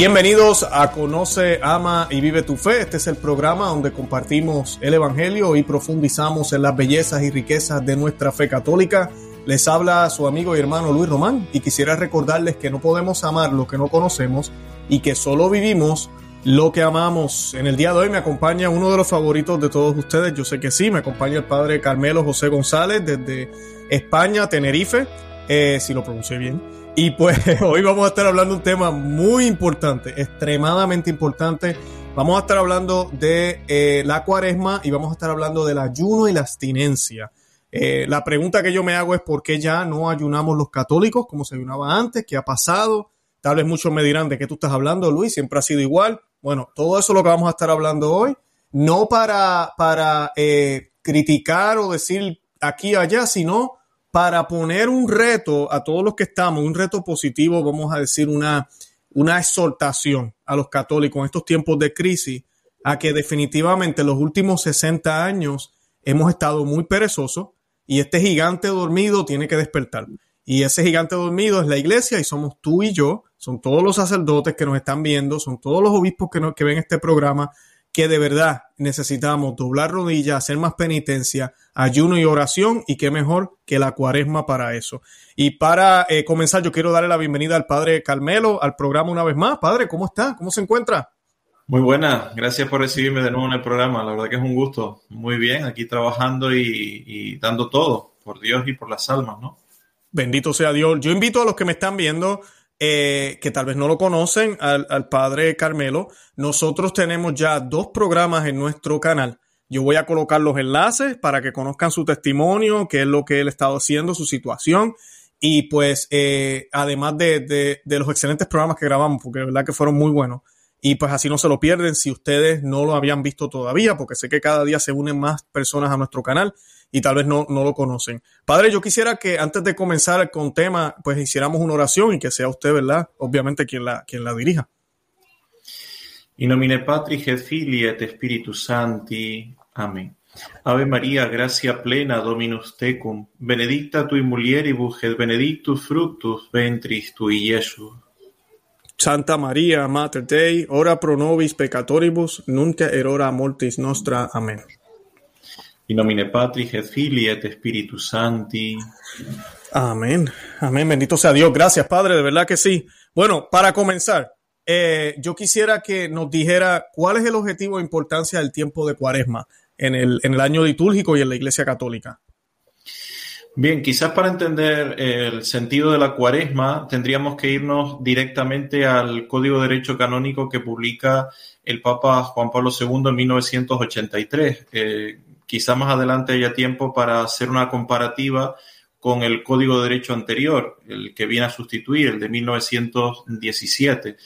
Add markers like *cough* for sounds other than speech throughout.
Bienvenidos a Conoce, Ama y Vive tu Fe. Este es el programa donde compartimos el Evangelio y profundizamos en las bellezas y riquezas de nuestra fe católica. Les habla su amigo y hermano Luis Román y quisiera recordarles que no podemos amar lo que no conocemos y que solo vivimos lo que amamos. En el día de hoy me acompaña uno de los favoritos de todos ustedes, yo sé que sí, me acompaña el padre Carmelo José González desde España, Tenerife, eh, si lo pronuncié bien. Y pues *laughs* hoy vamos a estar hablando de un tema muy importante, extremadamente importante. Vamos a estar hablando de eh, la cuaresma y vamos a estar hablando del ayuno y la abstinencia. Eh, la pregunta que yo me hago es por qué ya no ayunamos los católicos como se ayunaba antes, qué ha pasado. Tal vez muchos me dirán de qué tú estás hablando, Luis, siempre ha sido igual. Bueno, todo eso es lo que vamos a estar hablando hoy, no para, para eh, criticar o decir aquí allá, sino para poner un reto a todos los que estamos, un reto positivo, vamos a decir, una, una exhortación a los católicos en estos tiempos de crisis, a que definitivamente en los últimos 60 años hemos estado muy perezosos y este gigante dormido tiene que despertar. Y ese gigante dormido es la iglesia y somos tú y yo, son todos los sacerdotes que nos están viendo, son todos los obispos que, que ven este programa, que de verdad necesitamos doblar rodillas, hacer más penitencia, ayuno y oración, y qué mejor que la cuaresma para eso. Y para eh, comenzar, yo quiero darle la bienvenida al Padre Carmelo al programa una vez más. Padre, ¿cómo está? ¿Cómo se encuentra? Muy buena, gracias por recibirme de nuevo en el programa. La verdad que es un gusto. Muy bien, aquí trabajando y, y dando todo por Dios y por las almas, ¿no? Bendito sea Dios. Yo invito a los que me están viendo eh, que tal vez no lo conocen, al, padre Carmelo, nosotros tenemos ya dos programas en nuestro canal. Yo voy a colocar los enlaces para que conozcan su testimonio, qué es lo que él ha estado haciendo, su situación. Y pues, eh, además de, de, los excelentes programas que grabamos, porque de verdad que fueron muy buenos. Y pues así no se lo pierden si ustedes no lo habían visto todavía, porque sé que cada día se unen más personas a nuestro canal y tal vez no, no lo conocen. Padre, yo quisiera que antes de comenzar con tema, pues hiciéramos una oración y que sea usted, ¿verdad? Obviamente quien la, quien la dirija. In nomine Patris et Filii et Spiritus Sancti. Amén. Ave María, gracia plena, Dominus tecum, benedicta tui mulieribus et benedictus fructus ventris tui, Jesús. Santa María, Mater Dei, ora pro nobis peccatoribus, nunc et hora mortis nostra. Amén. In nomine Patris et Filii et Spiritus Sancti. Amén. Amén. Bendito sea Dios. Gracias, Padre. De verdad que sí. Bueno, para comenzar, eh, yo quisiera que nos dijera cuál es el objetivo e importancia del tiempo de cuaresma en el, en el año litúrgico y en la Iglesia Católica. Bien, quizás para entender el sentido de la cuaresma tendríamos que irnos directamente al Código de Derecho Canónico que publica el Papa Juan Pablo II en 1983. Eh, quizá más adelante haya tiempo para hacer una comparativa con el Código de Derecho anterior, el que viene a sustituir, el de 1917.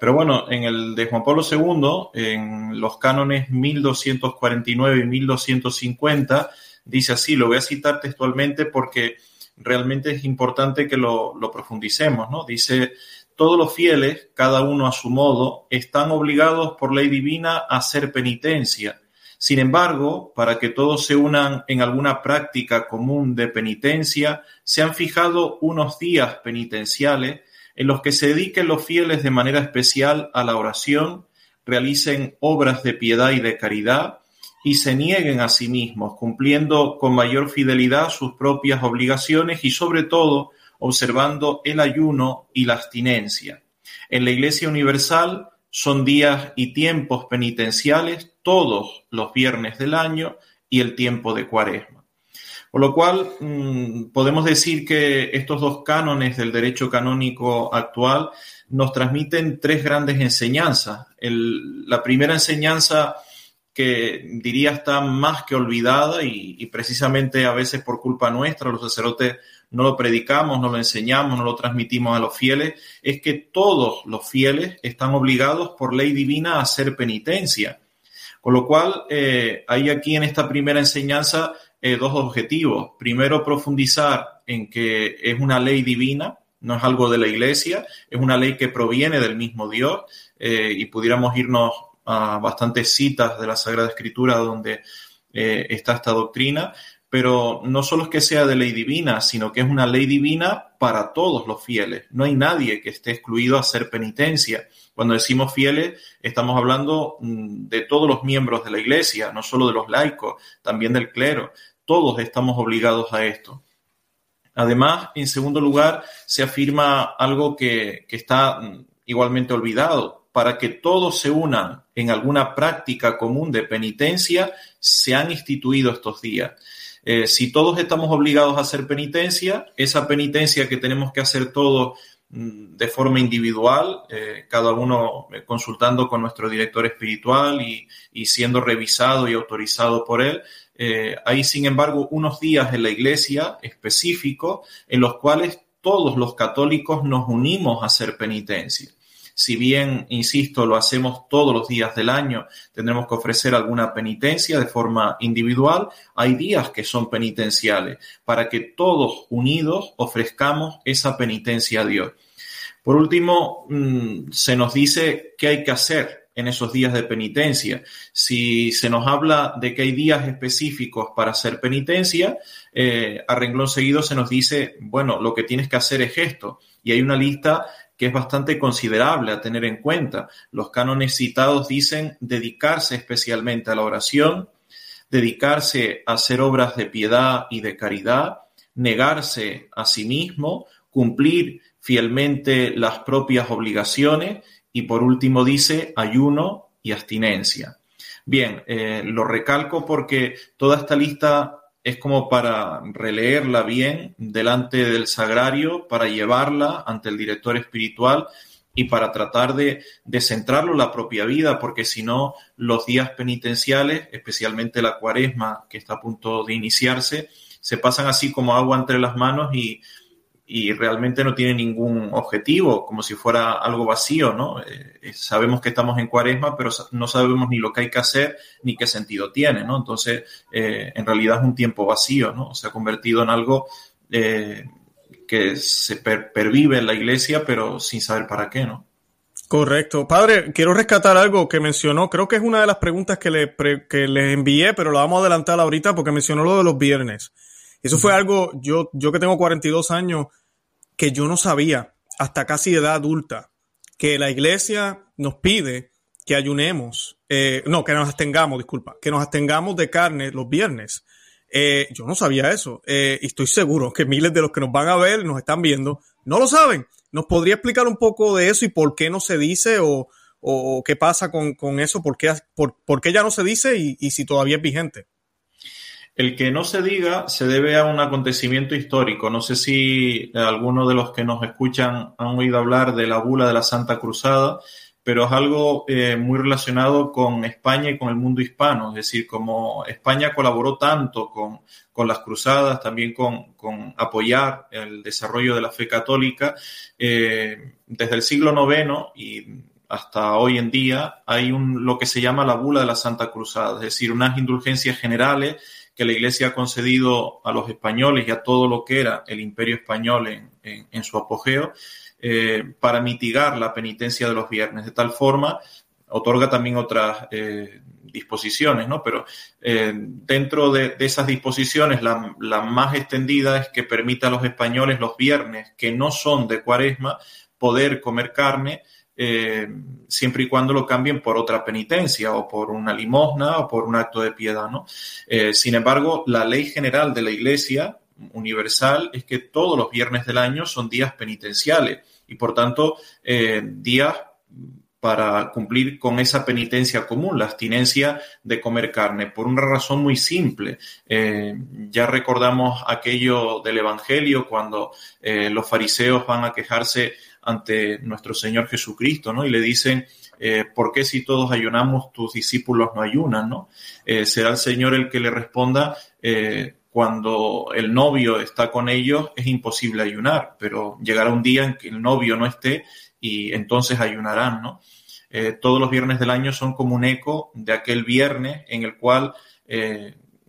Pero bueno, en el de Juan Pablo II, en los cánones 1249 y 1250, dice así, lo voy a citar textualmente porque realmente es importante que lo, profundicemos, ¿no? Dice, todos los fieles, cada uno a su modo, están obligados por ley divina a hacer penitencia sin embargo, para que todos se unan en alguna práctica común de penitencia, se han fijado unos días penitenciales en los que se dediquen los fieles de manera especial a la oración, realicen obras de piedad y de caridad y se nieguen a sí mismos, cumpliendo con mayor fidelidad sus propias obligaciones y sobre todo observando el ayuno y la abstinencia. En la Iglesia Universal son días y tiempos penitenciales todos los viernes del año y el tiempo de cuaresma. Por lo cual, mm, podemos decir que estos dos cánones del derecho canónico actual nos transmiten tres grandes enseñanzas. la primera enseñanza que diría está más que olvidada y, y, precisamente a veces por culpa nuestra, los sacerdotes no lo predicamos, no lo enseñamos, no lo transmitimos a los fieles, es que todos los fieles están obligados por ley divina a hacer penitencia. Con lo cual, eh, hay aquí en esta primera enseñanza eh, dos objetivos. Primero, profundizar en que es una ley divina, no es algo de la iglesia, es una ley que proviene del mismo Dios eh, y pudiéramos irnos a bastantes citas de la Sagrada Escritura donde está esta doctrina, pero no solo es que sea de ley divina, sino que es una ley divina para todos los fieles. No hay nadie que esté excluido a hacer penitencia Cuando decimos fieles, estamos hablando mm, de todos los miembros de la iglesia, no solo de los laicos, también del clero. Todos estamos obligados a esto. Además, en segundo lugar, se afirma algo que, que está mm, igualmente olvidado. Para que todos se unan en alguna práctica común de penitencia, se han instituido estos días. Eh, si todos estamos obligados a hacer penitencia, esa penitencia que tenemos que hacer todos de forma individual, eh, cada uno eh, consultando con nuestro director espiritual y, siendo revisado y autorizado por él, hay sin embargo unos días en la iglesia específicos en los cuales todos los católicos nos unimos a hacer penitencia si bien, insisto, lo hacemos todos los días del año, tendremos que ofrecer alguna penitencia de forma individual, hay días que son penitenciales para que todos unidos ofrezcamos esa penitencia a Dios. Por último, mm, se nos dice qué hay que hacer en esos días de penitencia. Si se nos habla de que hay días específicos para hacer penitencia, eh, a renglón seguido se nos dice, bueno, lo que tienes que hacer es esto. Y hay una lista que es bastante considerable a tener en cuenta. Los cánones citados dicen dedicarse especialmente a la oración, dedicarse a hacer obras de piedad y de caridad, negarse a sí mismo, cumplir fielmente las propias obligaciones y por último dice ayuno y abstinencia. Bien, eh, lo recalco porque toda esta lista es como para releerla bien delante del sagrario, para llevarla ante el director espiritual y para tratar de, centrarlo en la propia vida, porque si no, los días penitenciales, especialmente la cuaresma que está a punto de iniciarse, se pasan así como agua entre las manos y y realmente no tiene ningún objetivo, como si fuera algo vacío, ¿no? Eh, eh, sabemos que estamos en cuaresma, pero no sabemos ni lo que hay que hacer ni qué sentido tiene, ¿no? Entonces, eh, en realidad es un tiempo vacío, ¿no? Se ha convertido en algo que se pervive en la iglesia, pero sin saber para qué, ¿no? Correcto. Padre, quiero rescatar algo que mencionó. Creo que es una de las preguntas que le, que le envié, pero la vamos a adelantar ahorita porque mencionó lo de los viernes. Eso fue algo, yo, yo que tengo 42 años, que yo no sabía hasta casi edad adulta, que la iglesia nos pide que ayunemos, eh, no, que nos abstengamos, disculpa, que nos abstengamos de carne los viernes. Eh, yo no sabía eso eh, y estoy seguro que miles de los que nos van a ver, nos están viendo, no lo saben. ¿Nos podría explicar un poco de eso y por qué no se dice o, o qué pasa con, con eso? ¿Por qué, por, por qué, ya no se dice y, y si todavía es vigente? El que no se diga se debe a un acontecimiento histórico. No sé si algunos de los que nos escuchan han oído hablar de la bula de la Santa Cruzada, pero es algo eh, muy relacionado con España y con el mundo hispano. Es decir, como España colaboró tanto con, las cruzadas, también con, apoyar el desarrollo de la fe católica, eh, desde el siglo IX y hasta hoy en día hay un, lo que se llama la bula de la Santa Cruzada, es decir, unas indulgencias generales que la Iglesia ha concedido a los españoles y a todo lo que era el imperio español en, su apogeo eh, para mitigar la penitencia de los viernes. De tal forma, otorga también otras eh, disposiciones, ¿no? Pero eh, dentro de, esas disposiciones, la, la, más extendida es que permita a los españoles los viernes que no son de cuaresma poder comer carne eh, siempre y cuando lo cambien por otra penitencia o por una limosna o por un acto de piedad, ¿no? Eh, sin embargo, la ley general de la Iglesia universal es que todos los viernes del año son días penitenciales y por tanto eh, días para cumplir con esa penitencia común, la abstinencia de comer carne, por una razón muy simple. ya recordamos aquello del Evangelio cuando los fariseos van a quejarse ante nuestro Señor Jesucristo, ¿no? Y le dicen, eh, ¿por qué si todos ayunamos, tus discípulos no ayunan, ¿no? Eh, será el Señor el que le responda, eh, cuando el novio está con ellos es imposible ayunar, pero llegará un día en que el novio no esté y entonces ayunarán, ¿no? todos los viernes del año son como un eco de aquel viernes en el cual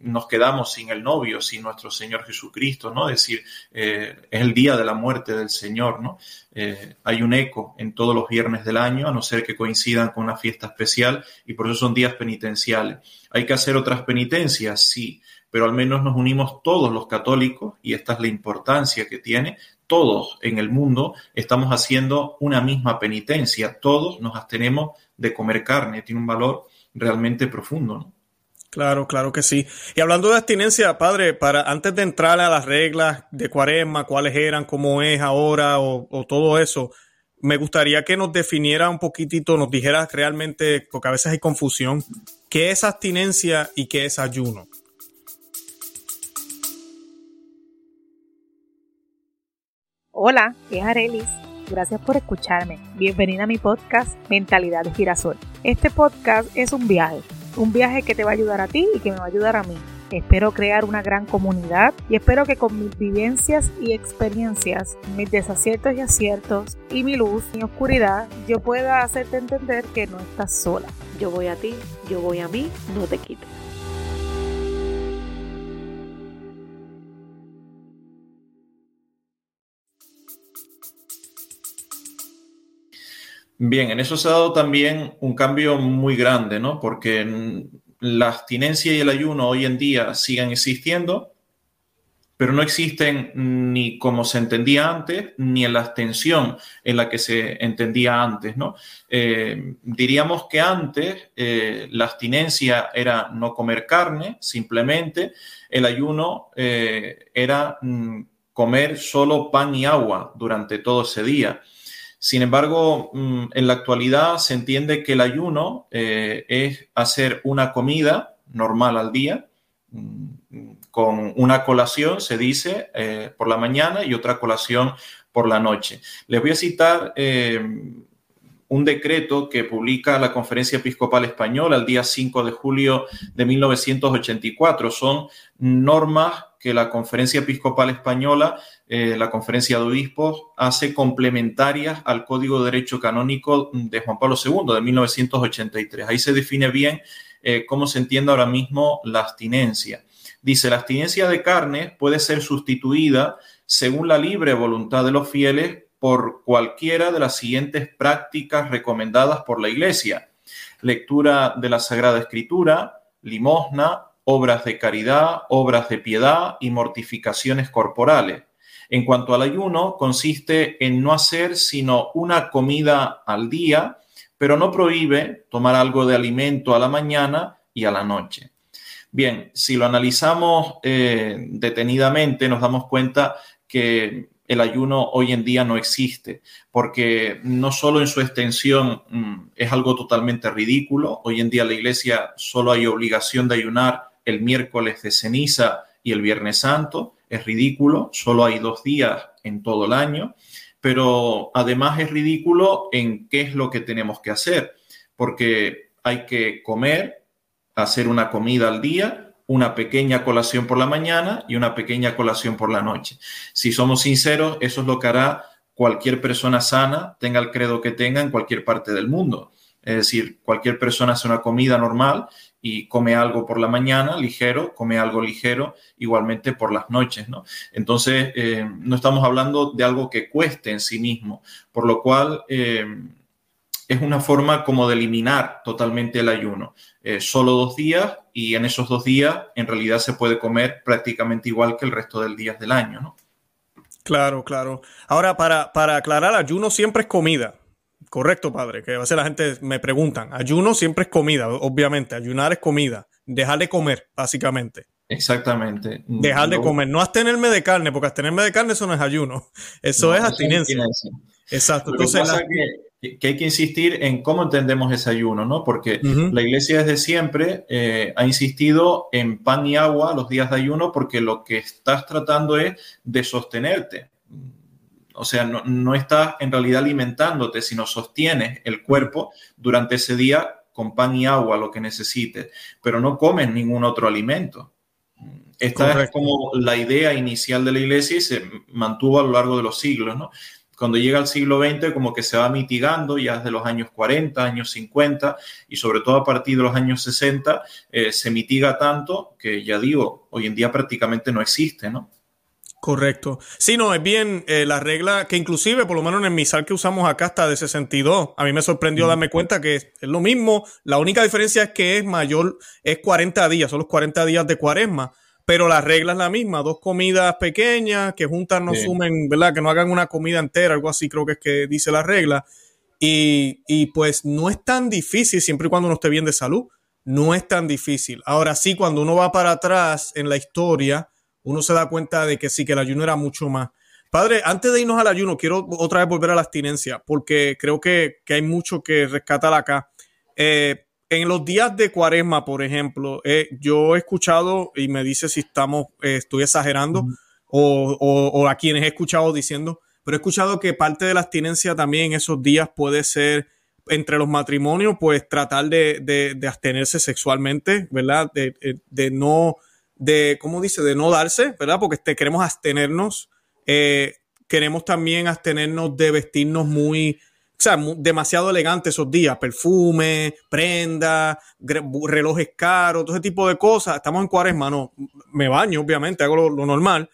nos quedamos sin el novio, sin nuestro Señor Jesucristo, ¿no? Es decir, eh, es el día de la muerte del Señor, ¿no? Eh, hay un eco en todos los viernes del año, a no ser que coincidan con una fiesta especial, y por eso son días penitenciales. ¿Hay que hacer otras penitencias? Sí, pero al menos nos unimos todos los católicos, y esta es la importancia que tiene, todos en el mundo estamos haciendo una misma penitencia. Todos nos abstenemos de comer carne. Tiene un valor realmente profundo, ¿no? Claro, claro que sí. Y hablando de abstinencia, padre, para antes de entrar a las reglas de cuaresma, cuáles eran, cómo es ahora o, todo eso, me gustaría que nos definiera un poquitito, nos dijera realmente, porque a veces hay confusión, qué es abstinencia y qué es ayuno. Hola, es Arelis. Gracias por escucharme. Bienvenida a mi podcast Mentalidad de Girasol. Este podcast es un viaje, un viaje que te va a ayudar a ti y que me va a ayudar a mí. Espero crear una gran comunidad y espero que con mis vivencias y experiencias, mis desaciertos y aciertos y mi luz y oscuridad, yo pueda hacerte entender que no estás sola. Yo voy a ti, yo voy a mí, no te quites. Bien, en eso se ha dado también un cambio muy grande, ¿no? Porque la abstinencia y el ayuno hoy en día siguen existiendo, pero no existen ni como se entendía antes, ni en la extensión en la que se entendía antes, ¿no? Eh, diríamos que antes eh, la abstinencia era no comer carne, simplemente, el ayuno eh, era mm, comer solo pan y agua durante todo ese día. Sin embargo, mm, en la actualidad se entiende que el ayuno eh, es hacer una comida normal al día, mm, con una colación, se dice, eh, por la mañana y otra colación por la noche. Les voy a citar eh, un decreto que publica la Conferencia Episcopal Española el día 5 de julio de 1984. Son normas que la Conferencia Episcopal Española, eh, la Conferencia de Obispos, hace complementarias al Código de Derecho Canónico de Juan Pablo II de 1983. Ahí se define bien eh, cómo se entiende ahora mismo la abstinencia. Dice, la abstinencia de carne puede ser sustituida según la libre voluntad de los fieles por cualquiera de las siguientes prácticas recomendadas por la Iglesia. Lectura de la Sagrada Escritura, limosna, obras de caridad, obras de piedad y mortificaciones corporales. En cuanto al ayuno, consiste en no hacer sino una comida al día, pero no prohíbe tomar algo de alimento a la mañana y a la noche. Bien, si lo analizamos eh, detenidamente, nos damos cuenta que el ayuno hoy en día no existe, porque no solo en su extensión mm, es algo totalmente ridículo, hoy en día la iglesia solo hay obligación de ayunar el miércoles de ceniza y el viernes santo. Es ridículo, solo hay dos días en todo el año, pero además es ridículo en qué es lo que tenemos que hacer, porque hay que comer, hacer una comida al día, una pequeña colación por la mañana y una pequeña colación por la noche. Si somos sinceros, eso es lo que hará cualquier persona sana, tenga el credo que tenga en cualquier parte del mundo. Es decir, cualquier persona hace una comida normal y come algo por la mañana ligero, come algo ligero igualmente por las noches, ¿no? Entonces, eh, no estamos hablando de algo que cueste en sí mismo, por lo cual eh, es una forma como de eliminar totalmente el ayuno. Eh, solo dos días y en esos dos días en realidad se puede comer prácticamente igual que el resto del días del año, ¿no? Claro, claro. Ahora, para, para aclarar, ayuno siempre es comida. Correcto, padre, que a veces la gente me preguntan, ayuno siempre es comida, obviamente, ayunar es comida, dejar de comer, básicamente. Exactamente. Dejar de comer, no abstenerme de carne, porque abstenerme de carne eso no es ayuno, *laughs* eso es abstinencia. Exacto. Entonces, que, que, hay que insistir en cómo entendemos ese ayuno, ¿no? Porque la iglesia desde siempre eh, ha insistido en pan y agua los días de ayuno porque lo que estás tratando es de sostenerte o sea, no, estás en realidad alimentándote, sino sostienes el cuerpo durante ese día con pan y agua, lo que necesites, pero no comes ningún otro alimento. Esta es como la idea inicial de la iglesia y se mantuvo a lo largo de los siglos, ¿no? Cuando llega el siglo XX, como que se va mitigando ya desde los años 40, años 50 y sobre todo a partir de los años 60, eh, se mitiga tanto que ya digo, hoy en día prácticamente no existe, ¿no? Correcto. Sí, no, es bien eh, la regla que inclusive, por lo menos en el misal que usamos acá está de 62. A mí me sorprendió darme cuenta que es, lo mismo. La única diferencia es que es mayor, es 40 días, son los 40 días de cuaresma. pero la regla es la misma, dos comidas pequeñas que juntas no sumen, ¿verdad? Que no hagan una comida entera, algo así creo que es que dice la regla. Y, y pues no es tan difícil siempre y cuando uno esté bien de salud, no es tan difícil. Ahora sí, cuando uno va para atrás en la historia, uno se da cuenta de que sí, que el ayuno era mucho más. Padre, antes de irnos al ayuno, quiero otra vez volver a la abstinencia, porque creo que, hay mucho que rescatar acá. Eh, en los días de cuaresma, por ejemplo, eh, yo he escuchado, y me dice si estamos, eh, estoy exagerando, o, o, a quienes he escuchado diciendo, pero he escuchado que parte de la abstinencia también en esos días puede ser entre los matrimonios, pues tratar de, de, abstenerse sexualmente, ¿verdad? De, de, no, de, ¿cómo dice? De no darse, ¿verdad? Porque queremos abstenernos eh, queremos también abstenernos de vestirnos muy, o sea, demasiado elegantes esos días, perfume, prenda, relojes caros, todo ese tipo de cosas. Estamos en cuaresma, no, me baño, obviamente, hago lo, normal,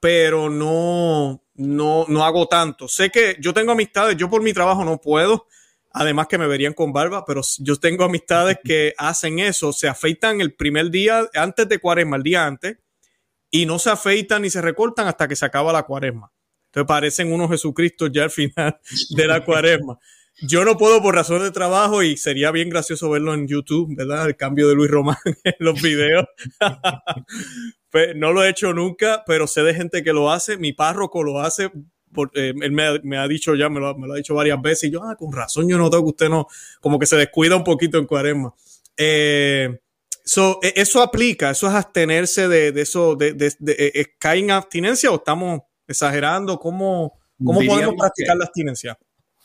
pero no, no, no hago tanto. Sé que yo tengo amistades, yo por mi trabajo no puedo, además que me verían con barba, pero yo tengo amistades que *laughs* hacen eso, se afeitan el primer día antes de cuaresma, el día antes, y no se afeitan ni se recortan hasta que se acaba la cuaresma. Entonces parecen unos Jesucristo ya al final *laughs* de la cuaresma. Yo no puedo por razón de trabajo y sería bien gracioso verlo en YouTube, ¿verdad? El cambio de Luis Román *laughs* en los videos. No lo he hecho nunca, pero sé de gente que lo hace. Mi párroco lo hace. Eh, él me, ha dicho ya, me lo, me lo, ha dicho varias veces. Y yo, ah, con razón, yo noto que usted no, como que se descuida un poquito en cuaresma. Eh, So, e, eso aplica, eso es abstenerse de, eso, de, de, e, e, ¿cae en abstinencia o estamos exagerando? ¿Cómo, cómo podemos practicar la abstinencia?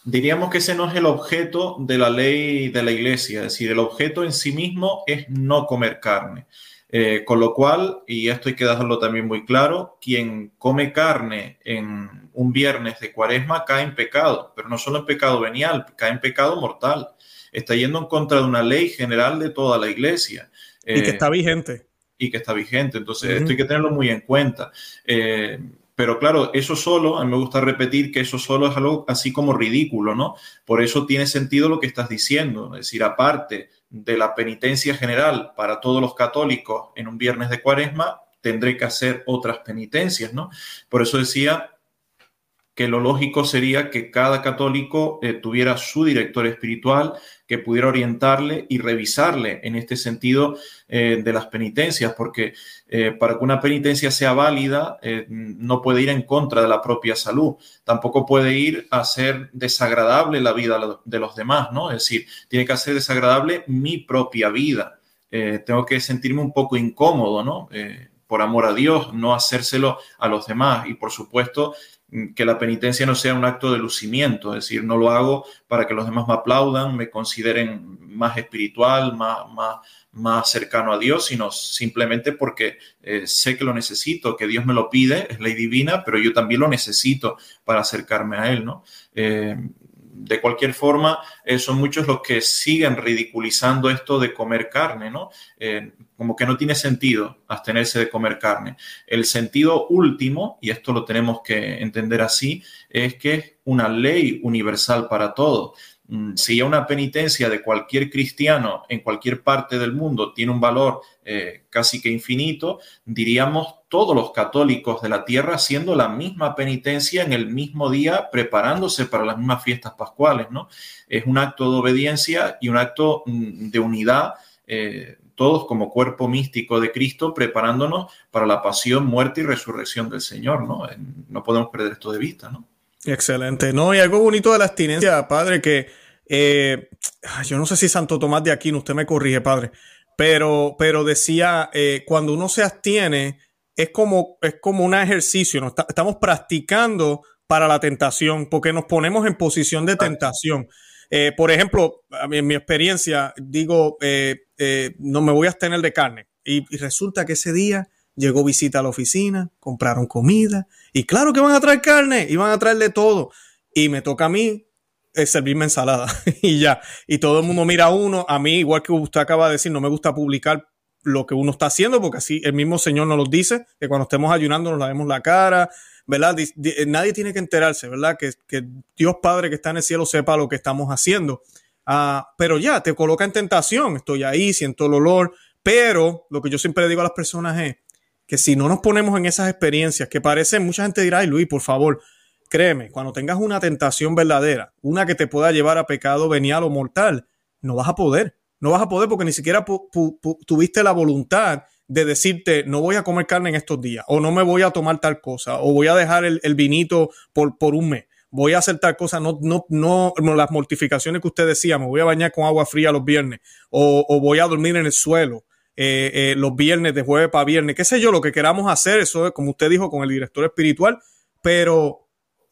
Diríamos que ese no es el objeto de la ley de la iglesia, es decir, el objeto en sí mismo es no comer carne. Eh, con lo cual, y esto hay que dejarlo también muy claro, quien come carne en un viernes de cuaresma cae en pecado, pero no solo en pecado venial, cae en pecado mortal. Está yendo en contra de una ley general de toda la iglesia y que eh, está vigente. Y que está vigente. Entonces, esto hay que tenerlo muy en cuenta. Eh, pero claro, eso solo, a mí me gusta repetir que eso solo es algo así como ridículo, ¿no? Por eso tiene sentido lo que estás diciendo. Es decir, aparte de la penitencia general para todos los católicos en un viernes de cuaresma, tendré que hacer otras penitencias, ¿no? Por eso decía que lo lógico sería que cada católico eh, tuviera su director espiritual, que pudiera orientarle y revisarle en este sentido eh, de las penitencias, porque eh, para que una penitencia sea válida no puede ir en contra de la propia salud, tampoco puede ir a ser desagradable la vida de los demás, ¿no? Es decir, tiene que hacer desagradable mi propia vida. tengo que sentirme un poco incómodo, ¿no? por amor a Dios, no hacérselo a los demás. Y por supuesto, que la penitencia no sea un acto de lucimiento, es decir, no lo hago para que los demás me aplaudan, me consideren más espiritual, más, más, más cercano a Dios, sino simplemente porque eh, sé que lo necesito, que Dios me lo pide, es ley divina, pero yo también lo necesito para acercarme a Él, ¿no? Eh, de cualquier forma, eh, son muchos los que siguen ridiculizando esto de comer carne, ¿no? Eh, como que no tiene sentido abstenerse de comer carne. El sentido último, y esto lo tenemos que entender así, es que es una ley universal para todos. Mm, si ya una penitencia de cualquier cristiano en cualquier parte del mundo tiene un valor eh, casi que infinito, diríamos todos los católicos de la tierra haciendo la misma penitencia en el mismo día, preparándose para las mismas fiestas pascuales, ¿no? Es un acto de obediencia y un acto mm, de unidad. Eh, todos como cuerpo místico de Cristo, preparándonos para la pasión, muerte y resurrección del Señor, ¿no? No podemos perder esto de vista, ¿no? Excelente. No, y algo bonito de la abstinencia, padre, que eh, yo no sé si Santo Tomás de Aquino, usted me corrige, padre, pero, pero decía, eh, cuando uno se abstiene, es como, es como un ejercicio, ¿no? estamos practicando para la tentación, porque nos ponemos en posición de tentación. Eh, por ejemplo, en mi experiencia, digo, no me voy a abstener de carne. Y, y, resulta que ese día llegó visita a la oficina, compraron comida, y claro que van a traer carne, y van a traerle todo. Y me toca a mí eh, servirme ensalada *laughs* y ya. Y todo el mundo mira a uno. A mí, igual que usted acaba de decir, no me gusta publicar lo que uno está haciendo porque así el mismo Señor nos lo dice, que cuando estemos ayunando nos lavemos la cara, ¿verdad? nadie tiene que enterarse, ¿verdad? Que, que, Dios Padre que está en el cielo sepa lo que estamos haciendo. Ah, pero ya, te coloca en tentación. Estoy ahí, siento el olor. Pero lo que yo siempre digo a las personas es, que si no nos ponemos en esas experiencias, que parece, mucha gente dirá, ay Luis, por favor, créeme, cuando tengas una tentación verdadera, una que te pueda llevar a pecado venial o mortal, no vas a poder. No vas a poder porque ni siquiera tuviste la voluntad de decirte, no voy a comer carne en estos días, o no me voy a tomar tal cosa, o voy a dejar el, vinito por, por un mes voy a hacer tal cosa, no, no, no, las mortificaciones que usted decía, me voy a bañar con agua fría los viernes, o, voy a dormir en el suelo eh, eh, los viernes, de jueves para viernes, qué sé yo, lo que queramos hacer, eso es como usted dijo con el director espiritual, pero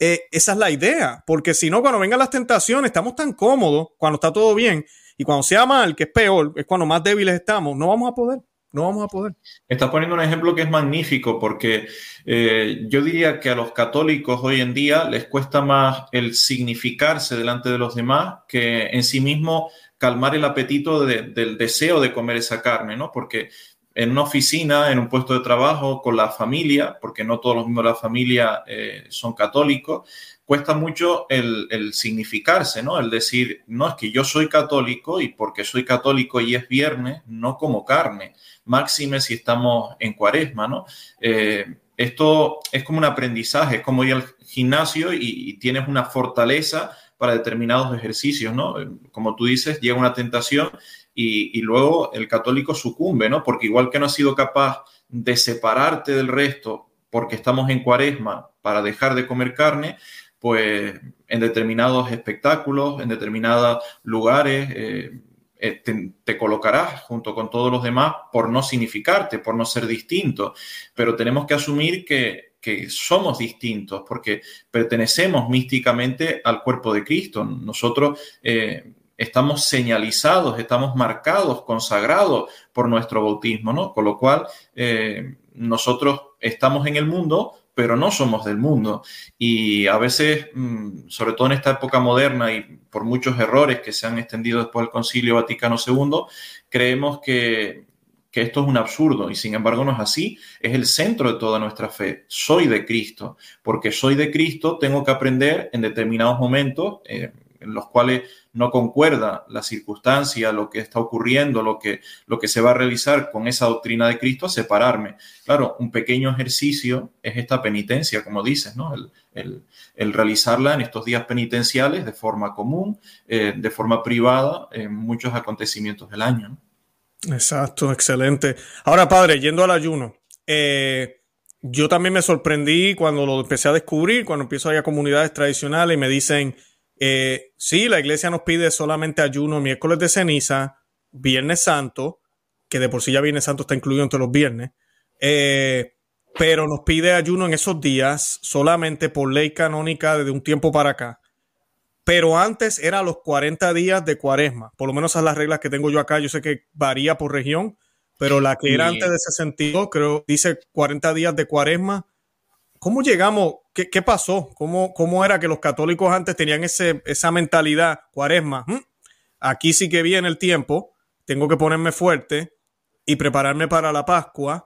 eh, esa es la idea, porque si no, cuando vengan las tentaciones, estamos tan cómodos, cuando está todo bien, y cuando sea mal, que es peor, es cuando más débiles estamos, no vamos a poder. No vamos a poder. Estás poniendo un ejemplo que es magnífico porque eh, yo diría que a los católicos hoy en día les cuesta más el significarse delante de los demás que en sí mismo calmar el apetito del deseo de comer esa carne, ¿no? Porque en una oficina, en un puesto de trabajo, con la familia, porque no todos los miembros de la familia eh, son católicos, cuesta mucho el, significarse, ¿no? El decir, no, es que yo soy católico y porque soy católico y es viernes, no como carne máxime si estamos en cuaresma, ¿no? Eh, esto es como un aprendizaje, es como ir al gimnasio y, tienes una fortaleza para determinados ejercicios, ¿no? Como tú dices, llega una tentación y, luego el católico sucumbe, ¿no? Porque igual que no ha sido capaz de separarte del resto porque estamos en cuaresma para dejar de comer carne, pues en determinados espectáculos, en determinados lugares, eh, eh, te, colocarás junto con todos los demás por no significarte, por no ser distinto. Pero tenemos que asumir que, somos distintos porque pertenecemos místicamente al cuerpo de Cristo. Nosotros eh, estamos señalizados, estamos marcados, consagrados por nuestro bautismo, ¿no? Con lo cual, eh, nosotros estamos en el mundo, pero no somos del mundo. Y a veces, mm, sobre todo en esta época moderna y por muchos errores que se han extendido después del Concilio Vaticano II, creemos que, esto es un absurdo y sin embargo no es así. Es el centro de toda nuestra fe. Soy de Cristo. Porque soy de Cristo, tengo que aprender en determinados momentos. Eh, en los cuales no concuerda la circunstancia, lo que está ocurriendo, lo que, lo que se va a realizar con esa doctrina de Cristo, separarme. Claro, un pequeño ejercicio es esta penitencia, como dices, ¿no? El, realizarla en estos días penitenciales de forma común, eh, de forma privada, en muchos acontecimientos del año. Exacto, excelente. Ahora, padre, yendo al ayuno, eh, yo también me sorprendí cuando lo empecé a descubrir, cuando empiezo a ir a comunidades tradicionales y me dicen, eh, sí, la iglesia nos pide solamente ayuno miércoles de ceniza, viernes santo, que de por sí ya viernes santo está incluido entre los viernes, eh, pero nos pide ayuno en esos días solamente por ley canónica desde un tiempo para acá. Pero antes era los 40 días de cuaresma, por lo menos esas las reglas que tengo yo acá, yo sé que varía por región, pero la que era antes de ese sentido, creo, dice 40 días de cuaresma ¿Cómo llegamos? ¿Qué, pasó? ¿Cómo, ¿Cómo, era que los católicos antes tenían ese, esa mentalidad, cuaresma? Aquí sí que viene el tiempo, tengo que ponerme fuerte y prepararme para la Pascua.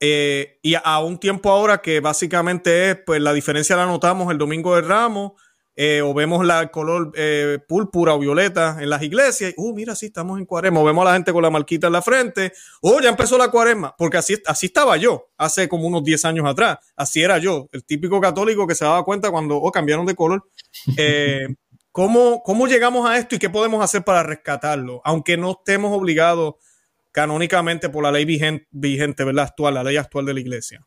Eh, y a un tiempo ahora que básicamente es, pues la diferencia la notamos el domingo de Ramos, eh, o vemos la color eh, púrpura o violeta en las iglesias, y, uh, mira, sí, estamos en cuaresma, o vemos a la gente con la marquita en la frente, oh, ya empezó la cuaresma, porque así, así estaba yo hace como unos 10 años atrás, así era yo, el típico católico que se daba cuenta cuando, oh, cambiaron de color. Eh, *laughs* ¿cómo, ¿Cómo llegamos a esto y qué podemos hacer para rescatarlo? Aunque no estemos obligados canónicamente por la ley vigente, vigente ¿verdad? Actual, la ley actual de la iglesia.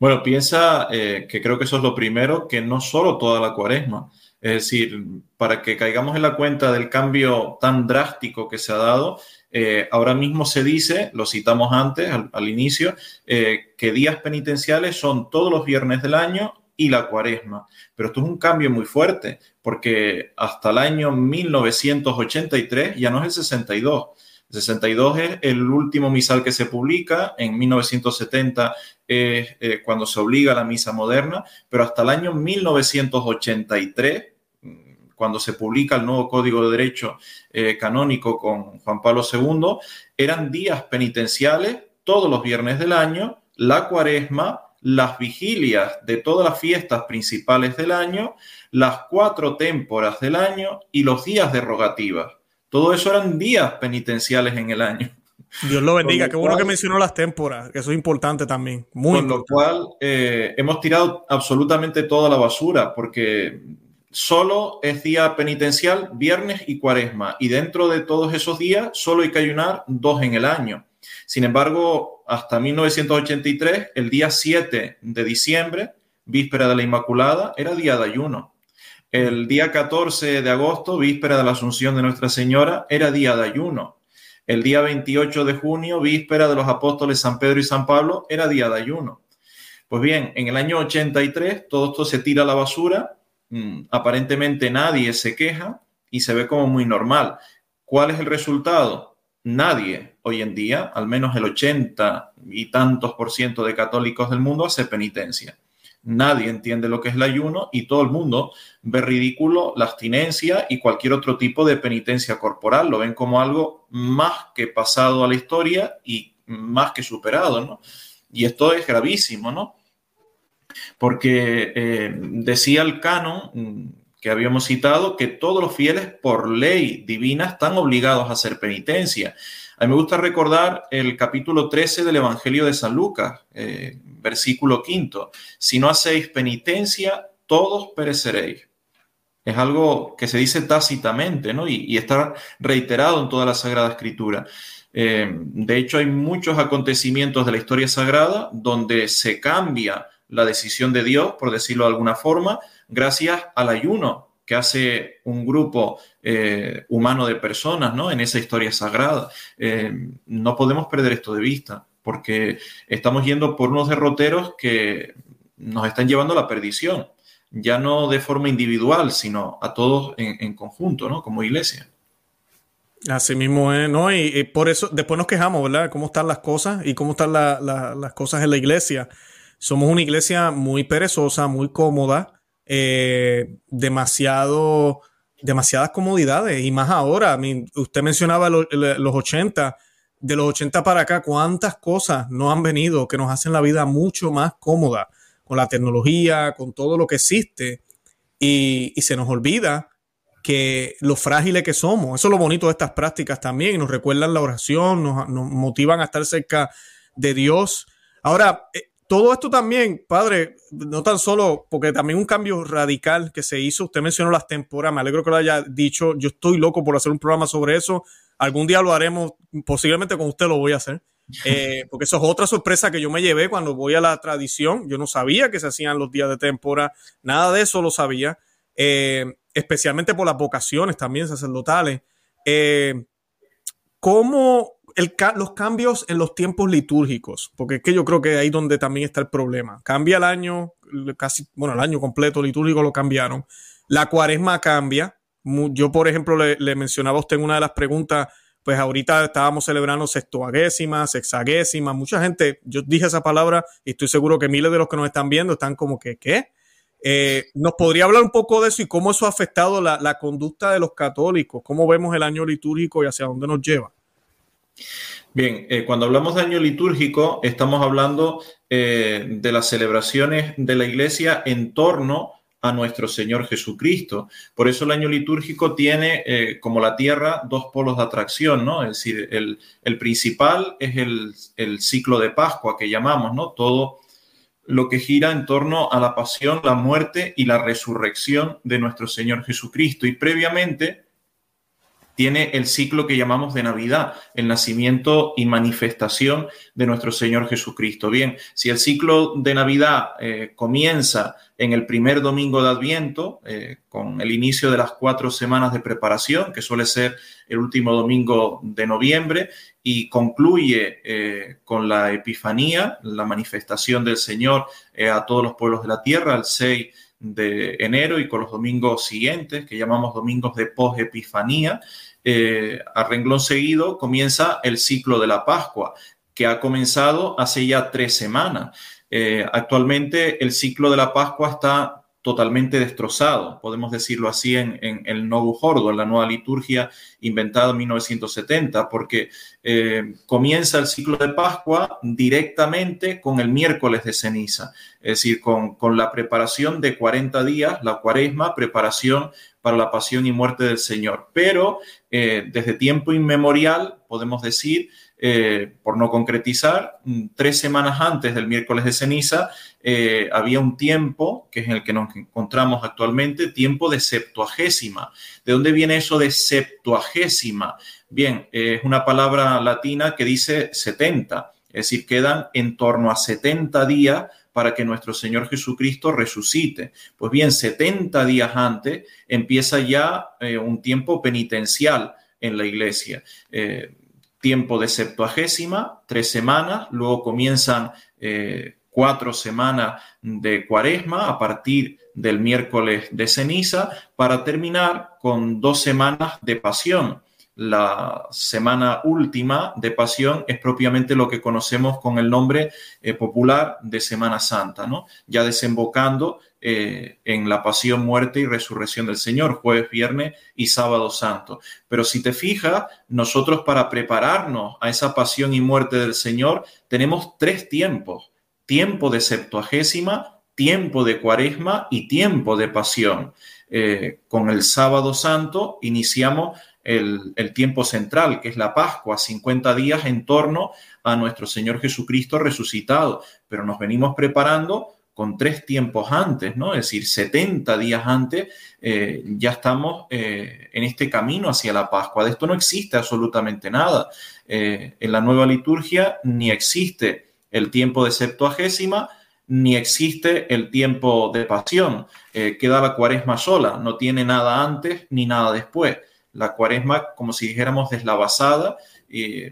Bueno, piensa eh, que creo que eso es lo primero, que no solo toda la cuaresma. Es decir, para que caigamos en la cuenta del cambio tan drástico que se ha dado, eh, ahora mismo se dice, lo citamos antes, al, inicio, eh, que días penitenciales son todos los viernes del año y la cuaresma. Pero esto es un cambio muy fuerte, porque hasta el año 1983 ya no es el 62. El 62 es el último misal que se publica, en 1970 eh, cuando se obliga a la misa moderna, pero hasta el año 1983, mm, cuando se publica el nuevo Código de Derecho eh, Canónico con Juan Pablo II, eran días penitenciales todos los viernes del año, la cuaresma, las vigilias de todas las fiestas principales del año, las cuatro témporas del año y los días de rogativas. Todo eso eran días penitenciales en el año. Dios lo bendiga. Qué bueno que mencionó las témporas, que eso es importante también. Muy con lo cual, eh, hemos tirado absolutamente toda la basura, porque solo es día penitencial, viernes y cuaresma. Y dentro de todos esos días, solo hay que ayunar dos en el año. Sin embargo, hasta 1983, el día 7 de diciembre, víspera de la Inmaculada, era día de ayuno. El día 14 de agosto, víspera de la Asunción de Nuestra Señora, era día de ayuno. El día 28 de junio, víspera de los apóstoles San Pedro y San Pablo, era día de ayuno. Pues bien, en el año 83 todo esto se tira a la basura, mm, aparentemente nadie se queja y se ve como muy normal. ¿Cuál es el resultado? Nadie hoy en día, al menos el 80 y tantos por ciento de católicos del mundo, hace penitencia. Nadie entiende lo que es el ayuno y todo el mundo ve ridículo la abstinencia y cualquier otro tipo de penitencia corporal. Lo ven como algo más que pasado a la historia y más que superado, ¿no? Y esto es gravísimo, ¿no? Porque eh, decía el canon mm, que habíamos citado que todos los fieles por ley divina están obligados a hacer penitencia. A mí me gusta recordar el capítulo 13 del Evangelio de San Lucas, eh, versículo quinto. Si no hacéis penitencia, todos pereceréis. Es algo que se dice tácitamente, ¿no? Y, está reiterado en toda la Sagrada Escritura. Eh, de hecho, hay muchos acontecimientos de la historia sagrada donde se cambia la decisión de Dios, por decirlo de alguna forma, gracias al ayuno que hace un grupo eh, humano de personas ¿no? en esa historia sagrada. Eh, no podemos perder esto de vista porque estamos yendo por unos derroteros que nos están llevando a la perdición, ya no de forma individual, sino a todos en, conjunto, ¿no? Como iglesia. Así mismo es, ¿no? Y, por eso después nos quejamos, ¿verdad? Cómo están las cosas y cómo están las cosas en la iglesia. Somos una iglesia muy perezosa, muy cómoda, eh, demasiado, demasiadas comodidades y más ahora. usted mencionaba los 80 de los 80 para acá, cuántas cosas no han venido que nos hacen la vida mucho más cómoda con la tecnología, con todo lo que existe, y, se nos olvida que lo frágiles que somos. Eso es lo bonito de estas prácticas también, nos recuerdan la oración, nos, motivan a estar cerca de Dios. Ahora, eh, todo esto también, padre, no tan solo, porque también un cambio radical que se hizo, usted mencionó las temporadas, me alegro que lo haya dicho, yo estoy loco por hacer un programa sobre eso, Algún día lo haremos, posiblemente con usted lo voy a hacer. Eh, *laughs* porque eso es otra sorpresa que yo me llevé cuando voy a la tradición. Yo no sabía que se hacían los días de temporada, nada de eso lo sabía, eh, especialmente por las vocaciones también sacerdotales. Eh, ¿Cómo los cambios en los tiempos litúrgicos? Porque es que yo creo que ahí donde también está el problema. Cambia el año, casi, bueno, el año completo litúrgico lo cambiaron. La cuaresma cambia, yo, por ejemplo, le, mencionaba a usted en una de las preguntas, pues ahorita estábamos celebrando sextuagésima, sexagésima, mucha gente, yo dije esa palabra y estoy seguro que miles de los que nos están viendo están como que, ¿qué? Eh, ¿Nos podría hablar un poco de eso y cómo eso ha afectado la, conducta de los católicos? ¿Cómo vemos el año litúrgico y hacia dónde nos lleva? Bien, eh, cuando hablamos de año litúrgico, estamos hablando eh, de las celebraciones de la iglesia en torno a nuestro Señor Jesucristo. Por eso el año litúrgico tiene, eh, como la Tierra, dos polos de atracción, ¿no? Es decir, el, principal es el, el, ciclo de Pascua que llamamos, ¿no? Todo lo que gira en torno a la pasión, la muerte y la resurrección de nuestro Señor Jesucristo. Y previamente tiene el ciclo que llamamos de Navidad, el nacimiento y manifestación de nuestro Señor Jesucristo. Bien, si el ciclo de Navidad eh, comienza en el primer domingo de Adviento, eh, con el inicio de las cuatro semanas de preparación, que suele ser el último domingo de noviembre, y concluye eh, con la Epifanía, la manifestación del Señor a todos los pueblos de la tierra, el 6 de enero y con los domingos siguientes, que llamamos domingos de post-epifanía, eh, a renglón seguido comienza el ciclo de la Pascua, que ha comenzado hace ya tres semanas. Eh, actualmente el ciclo de la Pascua está totalmente destrozado, podemos decirlo así, en, el Novo Jordo, en la nueva liturgia inventada en 1970, porque eh, comienza el ciclo de Pascua directamente con el miércoles de ceniza, es decir, con, con la preparación de 40 días, la cuaresma, preparación para la pasión y muerte del Señor. Pero eh, desde tiempo inmemorial, podemos decir, eh, por no concretizar, mm, tres semanas antes del miércoles de ceniza, eh, había un tiempo, que es en el que nos encontramos actualmente, tiempo de septuagésima. ¿De dónde viene eso de septuagésima? Bien, es una palabra latina que dice 70, es decir, quedan en torno a 70 días para que nuestro Señor Jesucristo resucite. Pues bien, 70 días antes empieza ya eh, un tiempo penitencial en la iglesia. Eh, tiempo de septuagésima, tres semanas, luego comienzan eh, cuatro semanas de cuaresma a partir del miércoles de ceniza para terminar con dos semanas de pasión la semana última de pasión es propiamente lo que conocemos con el nombre eh, popular de Semana Santa, ¿no? Ya desembocando eh, en la pasión, muerte y resurrección del Señor, jueves, viernes y sábado santo. Pero si te fijas, nosotros para prepararnos a esa pasión y muerte del Señor tenemos tres tiempos. Tiempo de septuagésima, tiempo de cuaresma y tiempo de pasión. Eh, con el sábado santo iniciamos el, tiempo central, que es la Pascua, 50 días en torno a nuestro Señor Jesucristo resucitado, pero nos venimos preparando con tres tiempos antes, ¿no? Es decir, 70 días antes eh, ya estamos eh, en este camino hacia la Pascua. De esto no existe absolutamente nada. Eh, en la nueva liturgia ni existe el tiempo de septuagésima, ni existe el tiempo de pasión. queda la cuaresma sola, no tiene nada antes ni nada después la cuaresma como si dijéramos deslavazada, y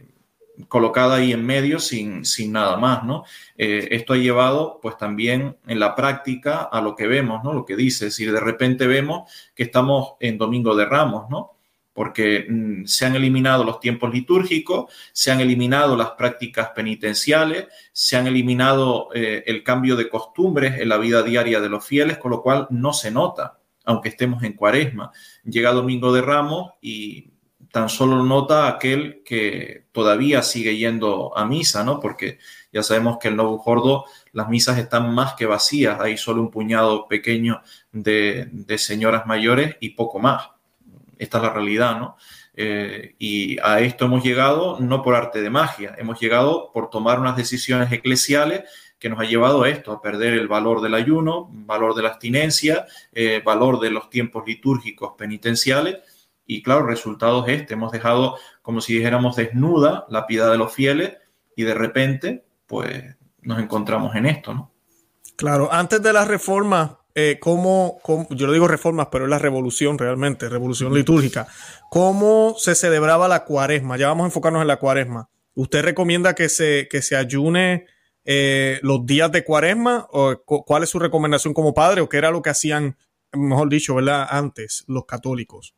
colocada ahí en medio sin, sin nada más, ¿no? Eh, esto ha llevado pues también en la práctica a lo que vemos, ¿no? Lo que dice, es decir, de repente vemos que estamos en Domingo de Ramos, ¿no? Porque mm, se han eliminado los tiempos litúrgicos, se han eliminado las prácticas penitenciales, se han eliminado eh, el cambio de costumbres en la vida diaria de los fieles, con lo cual no se nota aunque estemos en cuaresma. Llega Domingo de Ramos y tan solo nota aquel que todavía sigue yendo a misa, ¿no? Porque ya sabemos que el Nuevo Jordo las misas están más que vacías, hay solo un puñado pequeño de, señoras mayores y poco más. Esta es la realidad, ¿no? Eh, y a esto hemos llegado no por arte de magia, hemos llegado por tomar unas decisiones eclesiales que nos ha llevado a esto, a perder el valor del ayuno, valor de la abstinencia, eh, valor de los tiempos litúrgicos penitenciales. Y claro, el resultado es este. Hemos dejado, como si dijéramos, desnuda la piedad de los fieles y de repente, pues nos encontramos en esto, ¿no? Claro, antes de la reforma, eh, ¿cómo, yo no digo reformas, pero es la revolución realmente, revolución litúrgica, ¿cómo se celebraba la cuaresma? Ya vamos a enfocarnos en la cuaresma. ¿Usted recomienda que se, que se ayune eh, los días de cuaresma? O, ¿Cuál es su recomendación como padre? ¿O qué era lo que hacían, mejor dicho, ¿verdad? antes los católicos?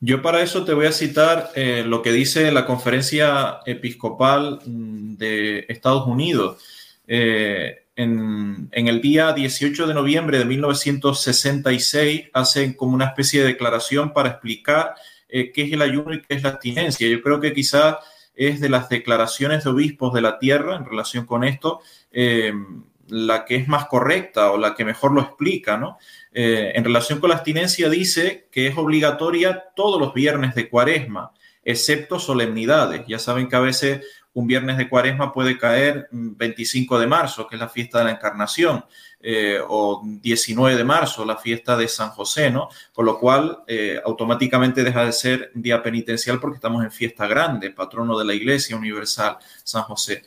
Yo para eso te voy a citar eh, lo que dice la conferencia episcopal mm, de Estados Unidos. Eh, en, el día 18 de noviembre de 1966 hacen como una especie de declaración para explicar qué es el ayuno y qué es la abstinencia. Yo creo que quizás es de las declaraciones de obispos de la tierra en relación con esto, eh, la que es más correcta o la que mejor lo explica, ¿no? Eh, en relación con la abstinencia dice que es obligatoria todos los viernes de cuaresma, excepto solemnidades. Ya saben que a veces un viernes de cuaresma puede caer 25 mm, de marzo, que es la fiesta de la encarnación. Eh, o 19 de marzo, la fiesta de San José, ¿no? Con lo cual, eh, automáticamente deja de ser día penitencial porque estamos en fiesta grande, patrono de la Iglesia Universal, San José.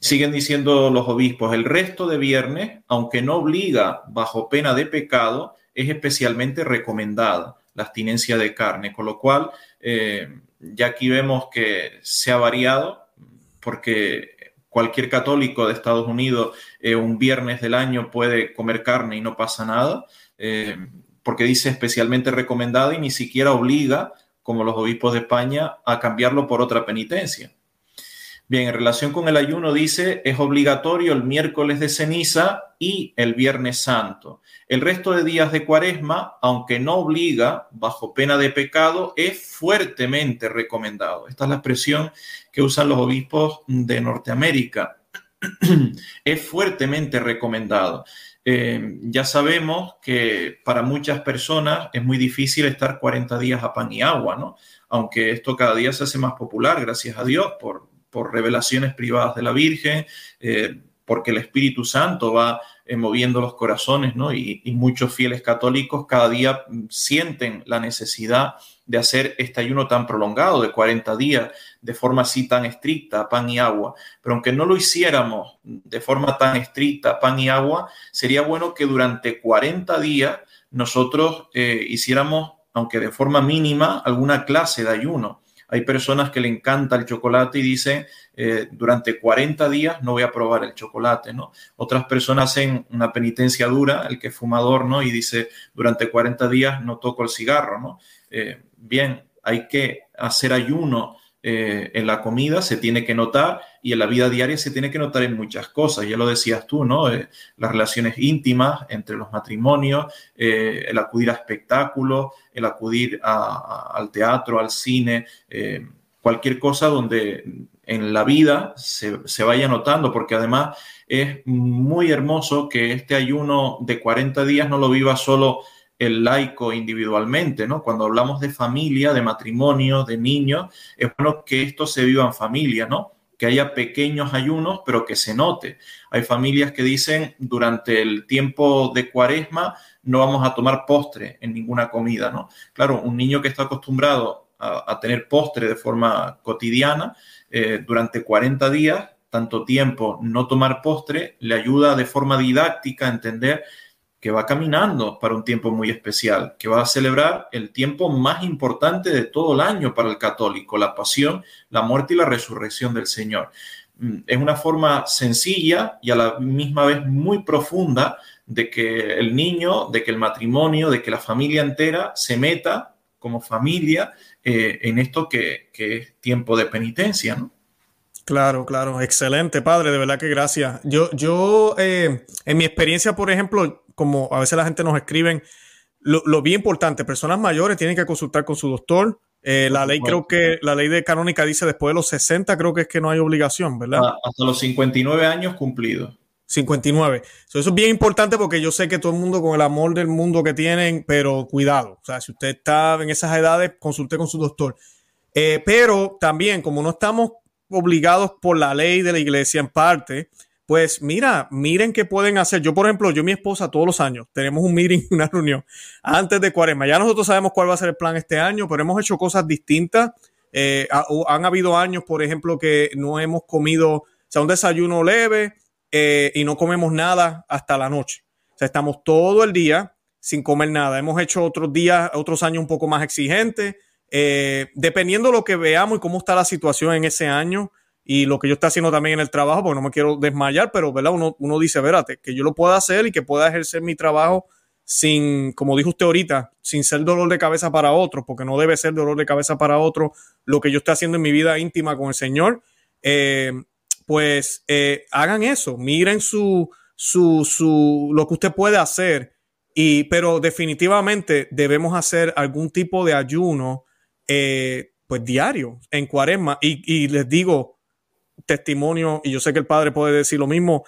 Siguen diciendo los obispos, el resto de viernes, aunque no obliga bajo pena de pecado, es especialmente recomendada la abstinencia de carne, con lo cual eh, ya aquí vemos que se ha variado porque cualquier católico de Estados Unidos eh, un viernes del año puede comer carne y no pasa nada, eh, porque dice especialmente recomendada y ni siquiera obliga, como los obispos de España, a cambiarlo por otra penitencia. Bien, en relación con el ayuno dice, es obligatorio el miércoles de ceniza y el viernes santo. El resto de días de cuaresma, aunque no obliga, bajo pena de pecado, es fuertemente recomendado. Esta es la expresión que usan los obispos de Norteamérica. *clears throat* es fuertemente recomendado. Eh, ya sabemos que para muchas personas es muy difícil estar 40 días a pan y agua, ¿no? Aunque esto cada día se hace más popular, gracias a Dios, por, por revelaciones privadas de la Virgen, porque el Espíritu Santo va moviendo los corazones, ¿no? Y, muchos fieles católicos cada día sienten la necesidad de hacer este ayuno tan prolongado de 40 días de forma así tan estricta, pan y agua. Pero aunque no lo hiciéramos de forma tan estricta, pan y agua, sería bueno que durante 40 días nosotros eh, hiciéramos, aunque de forma mínima, alguna clase de ayuno. Hay personas que le encanta el chocolate y dicen, eh, durante 40 días no voy a probar el chocolate, ¿no? Otras personas hacen una penitencia dura, el que es fumador, ¿no? Y dice, durante 40 días no toco el cigarro, ¿no? Eh, bien, hay que hacer ayuno eh, en la comida, se tiene que notar y en la vida diaria se tiene que notar en muchas cosas. Ya lo decías tú, ¿no? Eh, las relaciones íntimas entre los matrimonios, eh, el acudir a espectáculos, el acudir al teatro, al cine, cualquier cosa donde en la vida se, se vaya notando, porque además es muy hermoso que este ayuno de 40 días no lo viva solo el laico individualmente, ¿no? Cuando hablamos de familia, de matrimonio, de niños, es bueno que esto se viva en familia, ¿no? Que haya pequeños ayunos, pero que se note. Hay familias que dicen durante el tiempo de cuaresma no vamos a tomar postre en ninguna comida, ¿no? Claro, un niño que está acostumbrado a, tener postre de forma cotidiana, eh, durante 40 días, tanto tiempo no tomar postre, le ayuda de forma didáctica a entender que va caminando para un tiempo muy especial, que va a celebrar el tiempo más importante de todo el año para el católico, la pasión, la muerte y la resurrección del Señor. Mm, es una forma sencilla y a la misma vez muy profunda de que el niño, de que el matrimonio, de que la familia entera se meta como familia eh, en esto que, es tiempo de penitencia, ¿no? Claro, claro, excelente, padre, de verdad que gracias. Yo, yo, eh, en mi experiencia, por ejemplo, como a veces la gente nos escriben, lo, bien importante, personas mayores tienen que consultar con su doctor. Eh, la ley creo que, la ley de canónica dice después de los 60 creo que es que no hay obligación, ¿verdad? Ah, hasta los 59 años cumplidos. 59. eso es bien importante porque yo sé que todo el mundo con el amor del mundo que tienen, pero cuidado. O sea, si usted está en esas edades, consulte con su doctor. Eh, pero también, como no estamos obligados por la ley de la iglesia en parte, pues mira, miren qué pueden hacer. Yo, por ejemplo, yo y mi esposa todos los años tenemos un meeting, *laughs* una reunión antes de cuaresma. Ya nosotros sabemos cuál va a ser el plan este año, pero hemos hecho cosas distintas. Eh, han habido años, por ejemplo, que no hemos comido, o sea, un desayuno leve eh, y no comemos nada hasta la noche. O sea, estamos todo el día sin comer nada. Hemos hecho otros días, otros años un poco más exigentes. Eh, dependiendo de lo que veamos y cómo está la situación en ese año, y lo que yo estoy haciendo también en el trabajo, porque no me quiero desmayar, pero ¿verdad? Uno, dice, vérate, que yo lo pueda hacer y que pueda ejercer mi trabajo sin, como dijo usted ahorita, sin ser dolor de cabeza para otro, porque no debe ser dolor de cabeza para otro lo que yo estoy haciendo en mi vida íntima con el Señor, eh, pues eh, hagan eso, miren su, su, su, lo que usted puede hacer, y, pero definitivamente debemos hacer algún tipo de ayuno, eh, pues diario, en cuaresma, y, y les digo, testimonio, y yo sé que el padre puede decir lo mismo,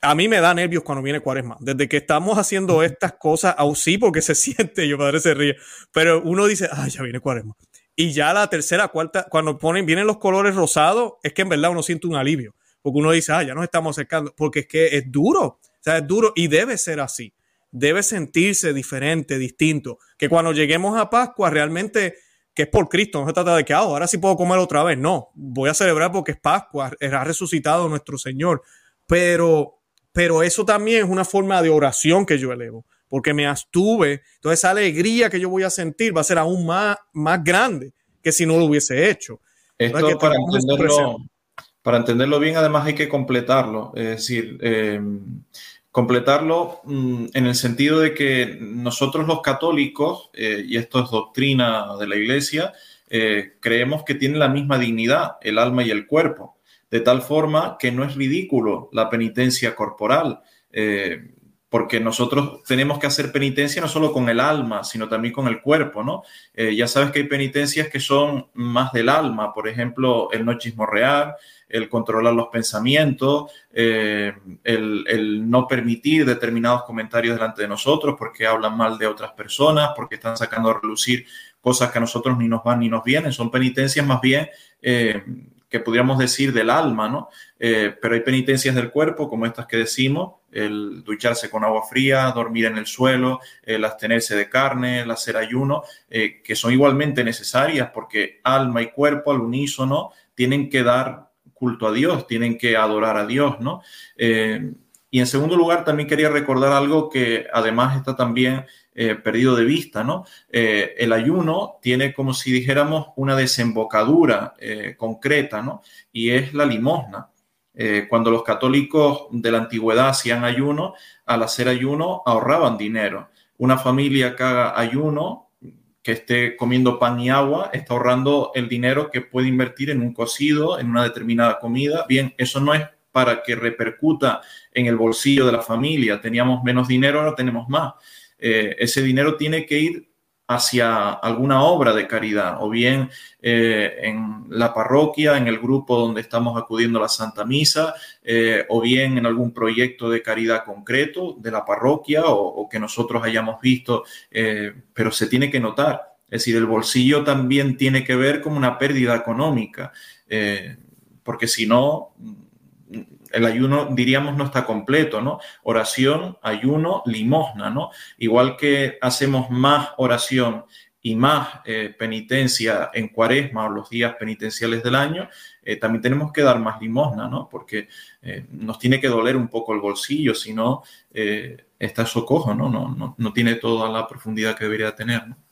a mí me da nervios cuando viene cuaresma. Desde que estamos haciendo estas cosas, aún sí, porque se *laughs* siente, yo padre se ríe, pero uno dice, ay, ya viene cuaresma. Y ya la tercera, cuarta, cuando ponen, vienen los colores rosados, es que en verdad uno siente un alivio, porque uno dice, ah, ya nos estamos acercando, porque es que es duro, o sea, es duro y debe ser así. Debe sentirse diferente, distinto. Que cuando lleguemos a Pascua, realmente que es por Cristo, no se trata de que ah, ahora sí puedo comer otra vez, no, voy a celebrar porque es Pascua, ha resucitado nuestro Señor, pero, pero eso también es una forma de oración que yo elevo, porque me abstuve, entonces esa alegría que yo voy a sentir va a ser aún más, más grande que si no lo hubiese hecho. Esto para entenderlo, para entenderlo bien, además hay que completarlo, es decir, eh, completarlo mm, en el sentido de que nosotros los católicos, eh, y esto es doctrina de la Iglesia, eh, creemos que tienen la misma dignidad el alma y el cuerpo, de tal forma que no es ridículo la penitencia corporal, eh, porque nosotros tenemos que hacer penitencia no solo con el alma, sino también con el cuerpo, ¿no? ya sabes que hay penitencias que son más del alma, por ejemplo, el no chismorrear, el controlar los pensamientos, eh, el, no permitir determinados comentarios delante de nosotros porque hablan mal de otras personas, porque están sacando a relucir cosas que a nosotros ni nos van ni nos vienen. Son penitencias más bien eh, que podríamos decir del alma, ¿no? Eh, pero hay penitencias del cuerpo, como estas que decimos, el ducharse con agua fría, dormir en el suelo, el abstenerse de carne, el hacer ayuno, que son igualmente necesarias porque alma y cuerpo al unísono tienen que dar culto a Dios, tienen que adorar a Dios, ¿no? Eh, y en segundo lugar, también quería recordar algo que además está también eh, perdido de vista, ¿no? Eh, el ayuno tiene como si dijéramos una desembocadura concreta, ¿no? Y es la limosna. cuando los católicos de la antigüedad hacían ayuno, al hacer ayuno ahorraban dinero. Una familia que haga ayuno que esté comiendo pan y agua, está ahorrando el dinero que puede invertir en un cocido, en una determinada comida. Bien, eso no es para que repercuta en el bolsillo de la familia. Teníamos menos dinero, ahora tenemos más. Eh, ese dinero tiene que ir hacia alguna obra de caridad, o bien eh, en la parroquia, en el grupo donde estamos acudiendo a la Santa Misa, eh, o bien en algún proyecto de caridad concreto de la parroquia o, que nosotros hayamos visto, eh, pero se tiene que notar. Es decir, el bolsillo también tiene que ver con una pérdida económica, porque si no, el ayuno, diríamos, no está completo, ¿no? Oración, ayuno, limosna, ¿no? Igual que hacemos más oración y más eh, penitencia en cuaresma o los días penitenciales del año, eh, también tenemos que dar más limosna, ¿no? Porque eh, nos tiene que doler un poco el bolsillo, si no, está socojo, ¿no? No, ¿no? no tiene toda la profundidad que debería tener, ¿no?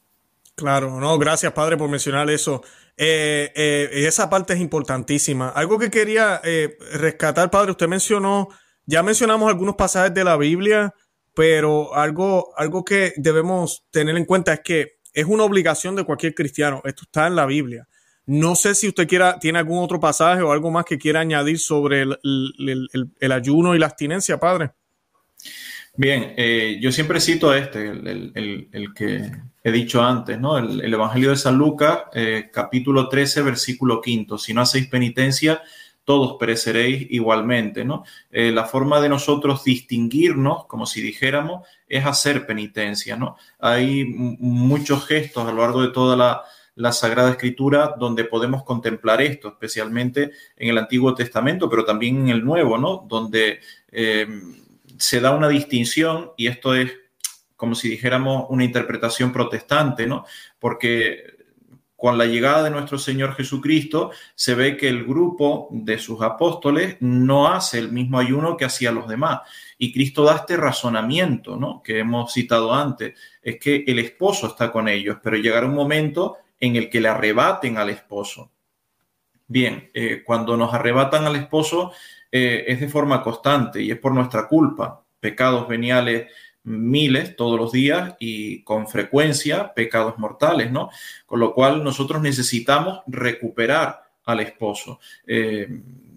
Claro, no, gracias padre por mencionar eso. Eh, eh, esa parte es importantísima. Algo que quería eh, rescatar, padre, usted mencionó, ya mencionamos algunos pasajes de la Biblia, pero algo, algo que debemos tener en cuenta es que es una obligación de cualquier cristiano. Esto está en la Biblia. No sé si usted quiera, tiene algún otro pasaje o algo más que quiera añadir sobre el ayuno y la abstinencia, padre. Bien, eh, yo siempre cito este, el, que he dicho antes, ¿no? El, Evangelio de San Lucas, eh, capítulo 13, versículo quinto. Si no hacéis penitencia, todos pereceréis igualmente, ¿no? Eh, la forma de nosotros distinguirnos, como si dijéramos, es hacer penitencia, ¿no? Hay muchos gestos a lo largo de toda la, Sagrada Escritura donde podemos contemplar esto, especialmente en el Antiguo Testamento, pero también en el Nuevo, ¿no? Donde se da una distinción, y esto es como si dijéramos una interpretación protestante, ¿no? Porque con la llegada de nuestro Señor Jesucristo se ve que el grupo de sus apóstoles no hace el mismo ayuno que hacía los demás. Y Cristo da este razonamiento, ¿no? Que hemos citado antes, es que el esposo está con ellos, pero llegará un momento en el que le arrebaten al esposo. Bien, eh, cuando nos arrebatan al esposo, eh, es de forma constante y es por nuestra culpa. Pecados veniales miles todos los días y con frecuencia pecados mortales, ¿no? Con lo cual nosotros necesitamos recuperar al esposo. Eh,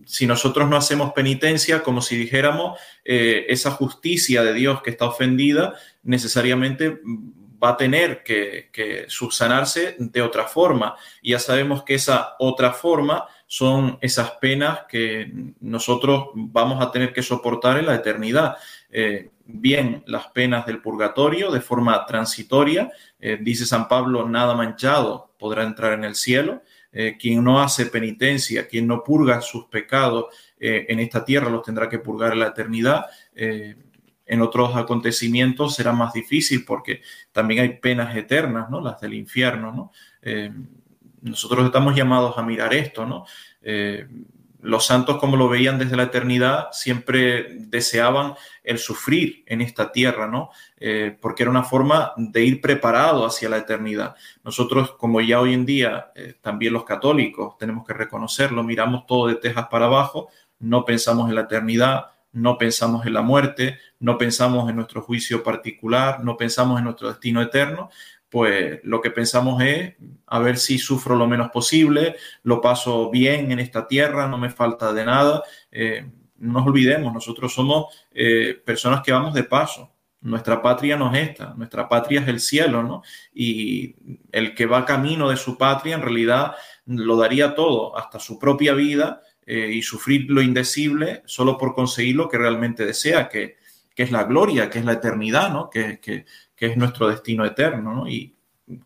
si nosotros no hacemos penitencia, como si dijéramos, eh, esa justicia de Dios que está ofendida, necesariamente va a tener que, que, subsanarse de otra forma. Ya sabemos que esa otra forma son esas penas que nosotros vamos a tener que soportar en la eternidad. Eh, bien las penas del purgatorio de forma transitoria, eh, dice San Pablo, nada manchado podrá entrar en el cielo. Eh, quien no hace penitencia, quien no purga sus pecados en esta tierra, los tendrá que purgar en la eternidad. en otros acontecimientos será más difícil porque también hay penas eternas, ¿no? Las del infierno, ¿no? Nosotros estamos llamados a mirar esto, ¿no? Eh, los santos, como lo veían desde la eternidad, siempre deseaban el sufrir en esta tierra, ¿no? Eh, porque era una forma de ir preparado hacia la eternidad. Nosotros, como ya hoy en día, eh, también los católicos, tenemos que reconocerlo, miramos todo de tejas para abajo, no pensamos en la eternidad, no pensamos en la muerte, no pensamos en nuestro juicio particular, no pensamos en nuestro destino eterno, pues lo que pensamos es a ver si sufro lo menos posible, lo paso bien en esta tierra, no me falta de nada. Eh, no nos olvidemos, nosotros somos eh, personas que vamos de paso. Nuestra patria no es esta, nuestra patria es el cielo, ¿no? Y el que va camino de su patria en realidad lo daría todo, hasta su propia vida, eh, y sufrir lo indecible solo por conseguir lo que realmente desea, que, es la gloria, que es la eternidad, ¿no? Que, que, que es nuestro destino eterno, ¿no? Y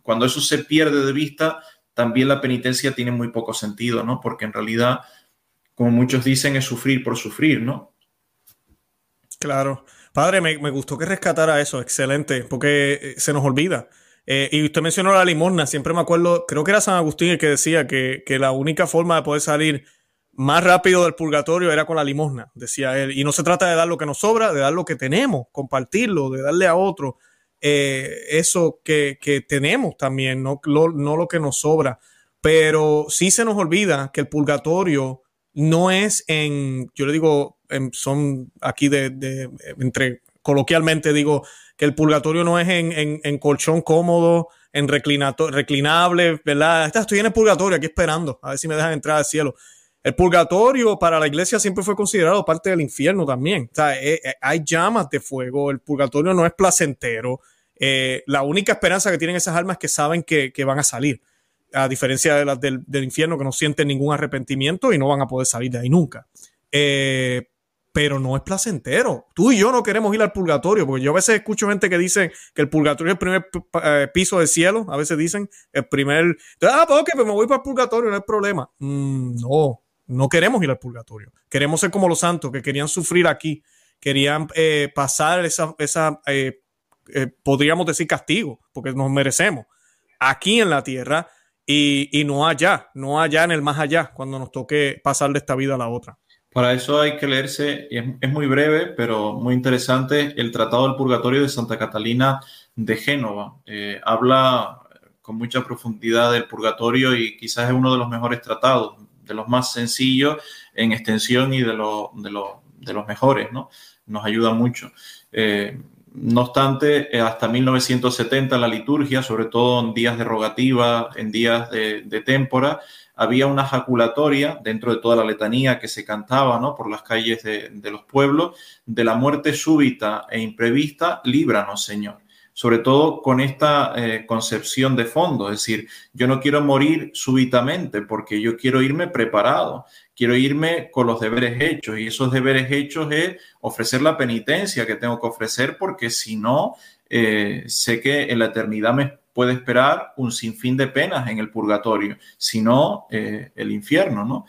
cuando eso se pierde de vista, también la penitencia tiene muy poco sentido, ¿no? Porque en realidad, como muchos dicen, es sufrir por sufrir, ¿no? Claro. Padre, me, gustó que rescatara eso, excelente, porque eh, se nos olvida. Eh, y usted mencionó la limosna, siempre me acuerdo, creo que era San Agustín el que decía que, que, la única forma de poder salir más rápido del purgatorio era con la limosna, decía él. Y no se trata de dar lo que nos sobra, de dar lo que tenemos, compartirlo, de darle a otro eh, eso que, que, tenemos también, no lo, no lo que nos sobra. Pero sí se nos olvida que el purgatorio no es en, yo le digo, son aquí de, entre, coloquialmente digo, que el purgatorio no es en, en, colchón cómodo, en reclinable, ¿verdad? Estoy en el purgatorio aquí esperando, a ver si me dejan entrar al cielo. El purgatorio para la iglesia siempre fue considerado parte del infierno también. O sea, eh, eh, hay llamas de fuego, el purgatorio no es placentero. Eh, la única esperanza que tienen esas almas es que saben que, van a salir a diferencia de las del, infierno que no sienten ningún arrepentimiento y no van a poder salir de ahí nunca. Pero no es placentero. Tú y yo no queremos ir al purgatorio, porque yo a veces escucho gente que dice que el purgatorio es el primer piso del cielo, a veces dicen el primer... Ah, pues ok, pues me voy para el purgatorio, no hay problema. Mm, no, no queremos ir al purgatorio. Queremos ser como los santos que querían sufrir aquí, querían eh, pasar esa, esa podríamos decir castigo, porque nos merecemos, aquí en la tierra y, no allá, no allá en el más allá, cuando nos toque pasar de esta vida a la otra. Para eso hay que leerse, y es, muy breve, pero muy interesante, el Tratado del Purgatorio de Santa Catalina de Génova. Eh, habla con mucha profundidad del purgatorio y quizás es uno de los mejores tratados, de los más sencillos en extensión y de, de, de los mejores, ¿no? Nos ayuda mucho. Eh, no obstante, eh, hasta 1970 la liturgia, sobre todo en días de rogativa, en días de, de témpora, había una jaculatoria dentro de toda la letanía que se cantaba ¿no? por las calles de, los pueblos, de la muerte súbita e imprevista, líbranos, Señor. Sobre todo con esta eh, concepción de fondo, es decir, yo no quiero morir súbitamente porque yo quiero irme preparado, quiero irme con los deberes hechos y esos deberes hechos es ofrecer la penitencia que tengo que ofrecer porque si no, eh, sé que en la eternidad me puede esperar un sinfín de penas en el purgatorio, si no, eh, el infierno, ¿no?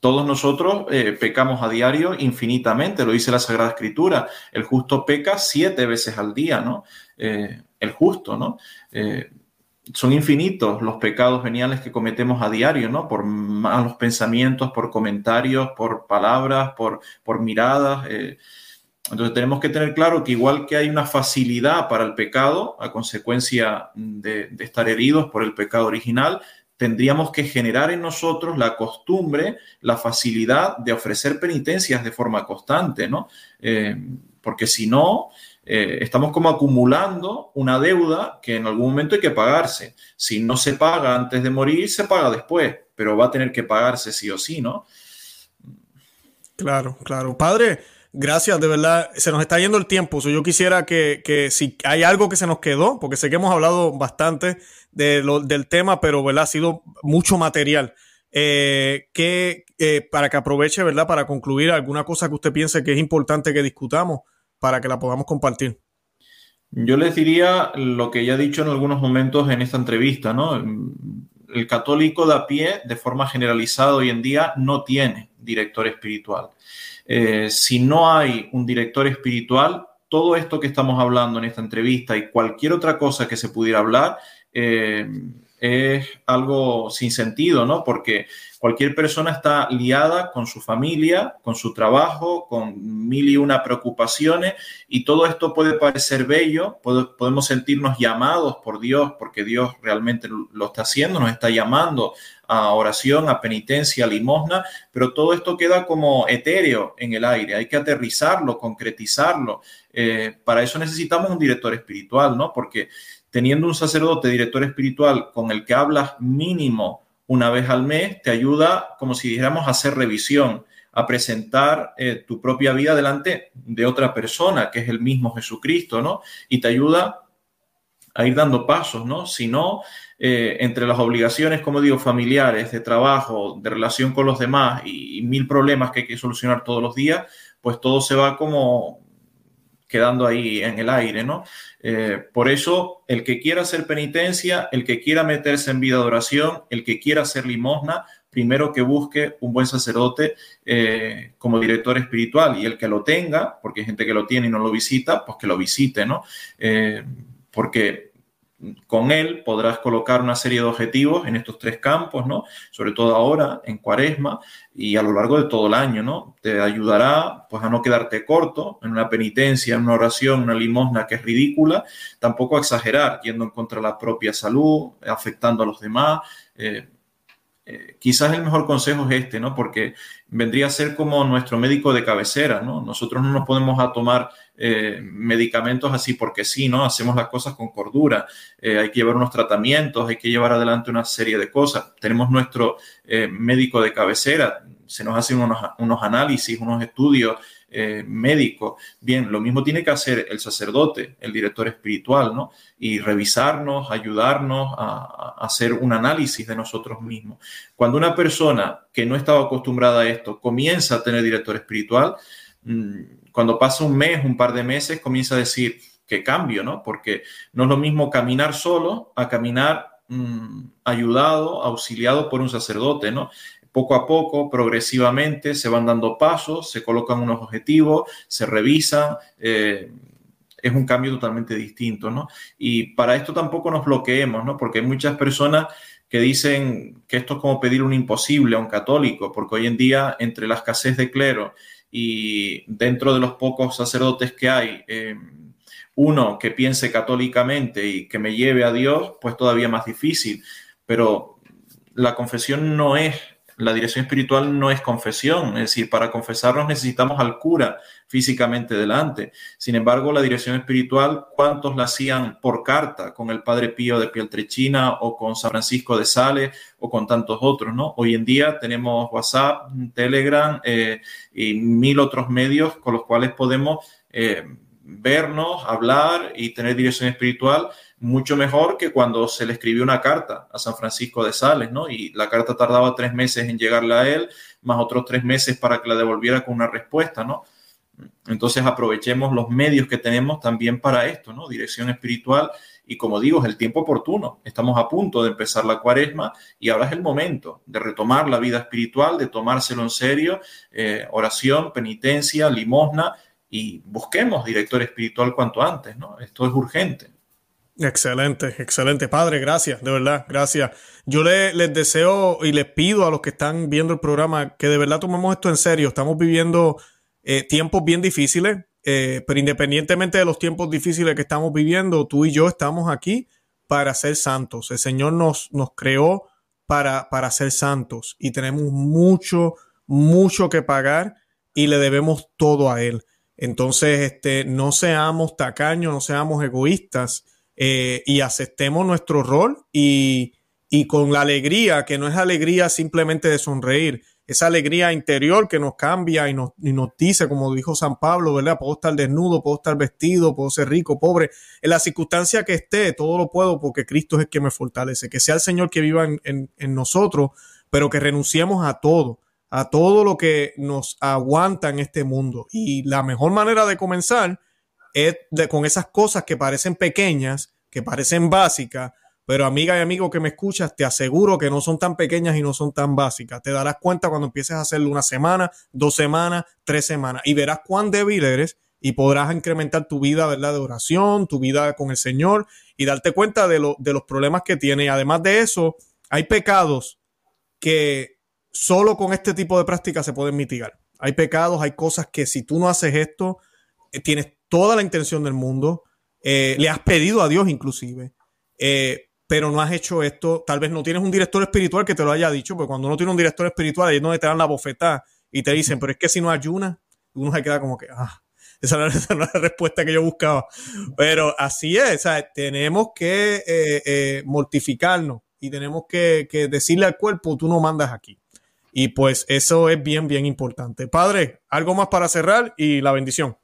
Eh, todos nosotros pecamos a diario infinitamente, lo dice la Sagrada Escritura. El justo peca siete veces al día, ¿no? el justo, ¿no? son infinitos los pecados veniales que cometemos a diario, ¿no? Por malos pensamientos, por comentarios, por palabras, por, por miradas. Eh. Entonces tenemos que tener claro que igual que hay una facilidad para el pecado a consecuencia de, estar heridos por el pecado original, tendríamos que generar en nosotros la costumbre, la facilidad de ofrecer penitencias de forma constante, ¿no? Eh, porque si no, eh, estamos como acumulando una deuda que en algún momento hay que pagarse. Si no se paga antes de morir, se paga después, pero va a tener que pagarse sí o sí, ¿no? Claro, claro. Padre, gracias, de verdad. Se nos está yendo el tiempo. yo quisiera que, si hay algo que se nos quedó, porque sé que hemos hablado bastante de del tema, pero ¿verdad? ha sido mucho material. Eh, que eh, para que aproveche, ¿verdad? Para concluir alguna cosa que usted piense que es importante que discutamos para que la podamos compartir. Yo les diría lo que ya he dicho en algunos momentos en esta entrevista, ¿no? El católico de a pie, de forma generalizada hoy en día, no tiene director espiritual. Eh, si no hay un director espiritual, todo esto que estamos hablando en esta entrevista y cualquier otra cosa que se pudiera hablar eh, es algo sin sentido, ¿no? Porque Cualquier persona está liada con su familia, con su trabajo, con mil y una preocupaciones y todo esto puede parecer bello, podemos sentirnos llamados por Dios porque Dios realmente lo está haciendo, nos está llamando a oración, a penitencia, a limosna, pero todo esto queda como etéreo en el aire, hay que aterrizarlo, concretizarlo. Eh, para eso necesitamos un director espiritual, ¿no? Porque teniendo un sacerdote director espiritual con el que hablas mínimo una vez al mes, te ayuda, como si dijéramos, a hacer revisión, a presentar eh, tu propia vida delante de otra persona, que es el mismo Jesucristo, ¿no? Y te ayuda a ir dando pasos, ¿no? Si no, eh, entre las obligaciones, como digo, familiares, de trabajo, de relación con los demás y, mil problemas que hay que solucionar todos los días, pues todo se va como quedando ahí en el aire, ¿no? Eh, por eso, el que quiera hacer penitencia, el que quiera meterse en vida de oración, el que quiera hacer limosna, primero que busque un buen sacerdote eh, como director espiritual y el que lo tenga, porque hay gente que lo tiene y no lo visita, pues que lo visite, ¿no? Eh, porque con él podrás colocar una serie de objetivos en estos tres campos, ¿no? Sobre todo ahora, en cuaresma y a lo largo de todo el año, ¿no? Te ayudará, pues, a no quedarte corto en una penitencia, en una oración, una limosna que es ridícula, tampoco a exagerar, yendo en contra de la propia salud, afectando a los demás. Eh, eh, quizás el mejor consejo es este, ¿no? Porque vendría a ser como nuestro médico de cabecera, ¿no? Nosotros no nos podemos a tomar eh, medicamentos así porque sí, ¿no? Hacemos las cosas con cordura, eh, hay que llevar unos tratamientos, hay que llevar adelante una serie de cosas. Tenemos nuestro médico de cabecera, se nos hacen unos, unos análisis, unos estudios eh, médico. Bien, lo mismo tiene que hacer el sacerdote, el director espiritual, ¿no? Y revisarnos, ayudarnos a, hacer un análisis de nosotros mismos. Cuando una persona que no estaba acostumbrada a esto comienza a tener director espiritual, mm, cuando pasa un mes, un par de meses, comienza a decir, qué cambio, ¿no? Porque no es lo mismo caminar solo a caminar mm, ayudado, auxiliado por un sacerdote, ¿no? poco a poco, progresivamente, se van dando pasos, se colocan unos objetivos, se revisan. Eh, es un cambio totalmente distinto, ¿no? Y para esto tampoco nos bloqueemos, ¿no? Porque hay muchas personas que dicen que esto es como pedir un imposible a un católico, porque hoy en día, entre la escasez de clero y dentro de los pocos sacerdotes que hay, eh, uno que piense católicamente y que me lleve a Dios, pues todavía más difícil. Pero la confesión no es la dirección espiritual no es confesión, es decir, para confesarnos necesitamos al cura físicamente delante. Sin embargo, la dirección espiritual, ¿cuántos la hacían por carta con el Padre Pío de Pieltrechina o con San Francisco de Sales o con tantos otros, ¿no? Hoy en día tenemos WhatsApp, Telegram eh, y mil otros medios con los cuales podemos eh, vernos, hablar y tener dirección espiritual mucho mejor que cuando se le escribió una carta a San Francisco de Sales, ¿no? Y la carta tardaba tres meses en llegarle a él, más otros tres meses para que la devolviera con una respuesta, ¿no? Entonces aprovechemos los medios que tenemos también para esto, ¿no? Dirección espiritual y como digo, es el tiempo oportuno. Estamos a punto de empezar la cuaresma y ahora es el momento de retomar la vida espiritual, de tomárselo en serio, eh, oración, penitencia, limosna y busquemos director espiritual cuanto antes, ¿no? Esto es urgente. Excelente, excelente, padre, gracias, de verdad, gracias. Yo les deseo y les pido a los que están viendo el programa que de verdad tomemos esto en serio. Estamos viviendo eh, tiempos bien difíciles, eh, pero independientemente de los tiempos difíciles que estamos viviendo, tú y yo estamos aquí para ser santos. El Señor nos, nos creó para, para ser santos y tenemos mucho, mucho que pagar y le debemos todo a Él. Entonces, este, no seamos tacaños, no seamos egoístas eh, y aceptemos nuestro rol y, con la alegría, que no es alegría simplemente de sonreír, esa alegría interior que nos cambia y nos, y nos dice, como dijo San Pablo, ¿verdad? Puedo estar desnudo, puedo estar vestido, puedo ser rico, pobre. En la circunstancia que esté, todo lo puedo porque Cristo es el que me fortalece. Que sea el Señor que viva en, en nosotros, pero que renunciemos a todo, a todo lo que nos aguanta en este mundo. Y la mejor manera de comenzar es con esas cosas que parecen pequeñas, que parecen básicas, pero amiga y amigo que me escuchas, te aseguro que no son tan pequeñas y no son tan básicas. Te darás cuenta cuando empieces a hacerlo una semana, dos semanas, tres semanas y verás cuán débil eres y podrás incrementar tu vida ¿verdad? de oración, tu vida con el Señor y darte cuenta de, de los problemas que tiene. Y además de eso, hay pecados que solo con este tipo de práctica se pueden mitigar. Hay pecados, hay cosas que si tú no haces esto, eh, tienes toda la intención del mundo, eh, le has pedido a Dios inclusive, eh, pero no has hecho esto, tal vez no tienes un director espiritual que te lo haya dicho, porque cuando no tienes un director espiritual, ahí es donde te dan la bofetada y te dicen, pero es que si no ayunas, uno se queda como que, ah, esa no, *laughs* es la respuesta que yo buscaba. Pero así es, tenemos que eh, mortificarnos y tenemos que, que decirle al cuerpo, tú no mandas aquí. Y pues eso es bien, bien importante. Padre, algo más para cerrar y la bendición.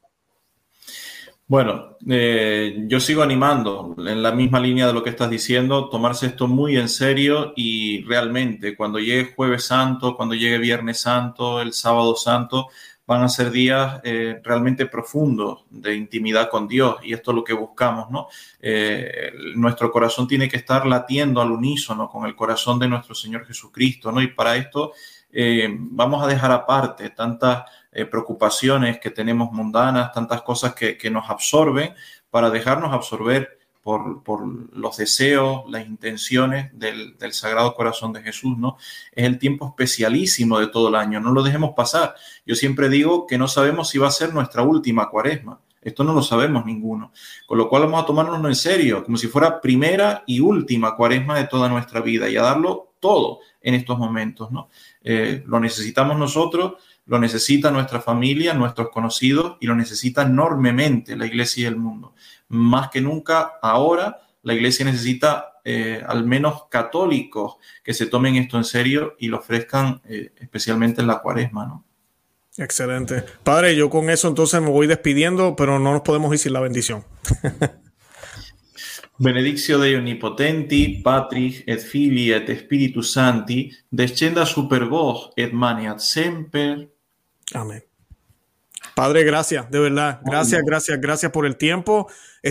Bueno, eh, yo sigo animando en la misma línea de lo que estás diciendo, tomarse esto muy en serio y realmente cuando llegue jueves santo, cuando llegue viernes santo, el sábado santo, van a ser días eh, realmente profundos de intimidad con Dios y esto es lo que buscamos, ¿no? Eh, nuestro corazón tiene que estar latiendo al unísono con el corazón de nuestro Señor Jesucristo, ¿no? Y para esto vamos a dejar aparte tantas preocupaciones que tenemos mundanas, tantas cosas que, que nos absorben, para dejarnos absorber por, los deseos, las intenciones del, Sagrado Corazón de Jesús, ¿no? Es el tiempo especialísimo de todo el año, no lo dejemos pasar. Yo siempre digo que no sabemos si va a ser nuestra última cuaresma. Esto no lo sabemos ninguno. Con lo cual vamos a tomárnoslo en serio, como si fuera primera y última cuaresma de toda nuestra vida y a darlo todo en estos momentos, ¿no? Eh, lo necesitamos nosotros, lo necesita nuestra familia, nuestros conocidos y lo necesita enormemente la iglesia y el mundo más que nunca ahora la iglesia necesita eh, al menos católicos que se tomen esto en serio y lo ofrezcan eh, especialmente en la cuaresma, ¿no? Excelente. Padre, yo con eso entonces me voy despidiendo, pero no nos podemos ir sin la bendición. *laughs* Benedictio Dei Onnipotenti, Patris et Filii et Spiritus Santi, descenda super vos et maniat semper. Amén. Padre, gracias, de verdad. Gracias, gracias, gracias por el tiempo.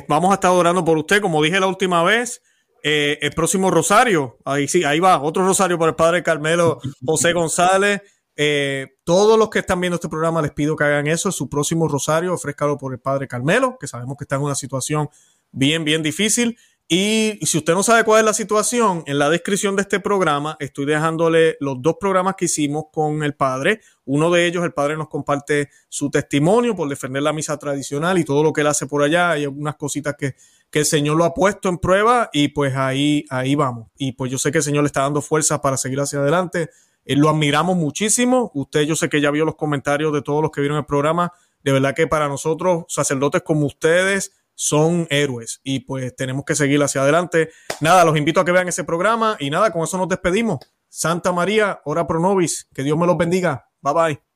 Vamos a estar orando por usted, como dije la última vez. Eh, el próximo rosario, ahí sí, ahí va, otro rosario por el Padre Carmelo José González. Eh, todos los que están viendo este programa les pido que hagan eso. Su próximo rosario, ofrézcalo por el Padre Carmelo, que sabemos que está en una situación bien, bien difícil. Y, si usted no sabe cuál es la situación, en la descripción de este programa estoy dejándole los dos programas que hicimos con el padre. Uno de ellos, el padre nos comparte su testimonio por defender la misa tradicional y todo lo que él hace por allá. Hay algunas cositas que, que el Señor lo ha puesto en prueba y pues ahí, ahí vamos. Y pues yo sé que el Señor le está dando fuerza para seguir hacia adelante. Eh, lo admiramos muchísimo. Usted yo sé que ya vio los comentarios de todos los que vieron el programa. De verdad que para nosotros, sacerdotes como ustedes, son héroes y pues tenemos que seguir hacia adelante. Nada, los invito a que vean ese programa y nada, con eso nos despedimos. Santa María, ora pro nobis, que Dios me los bendiga. Bye bye.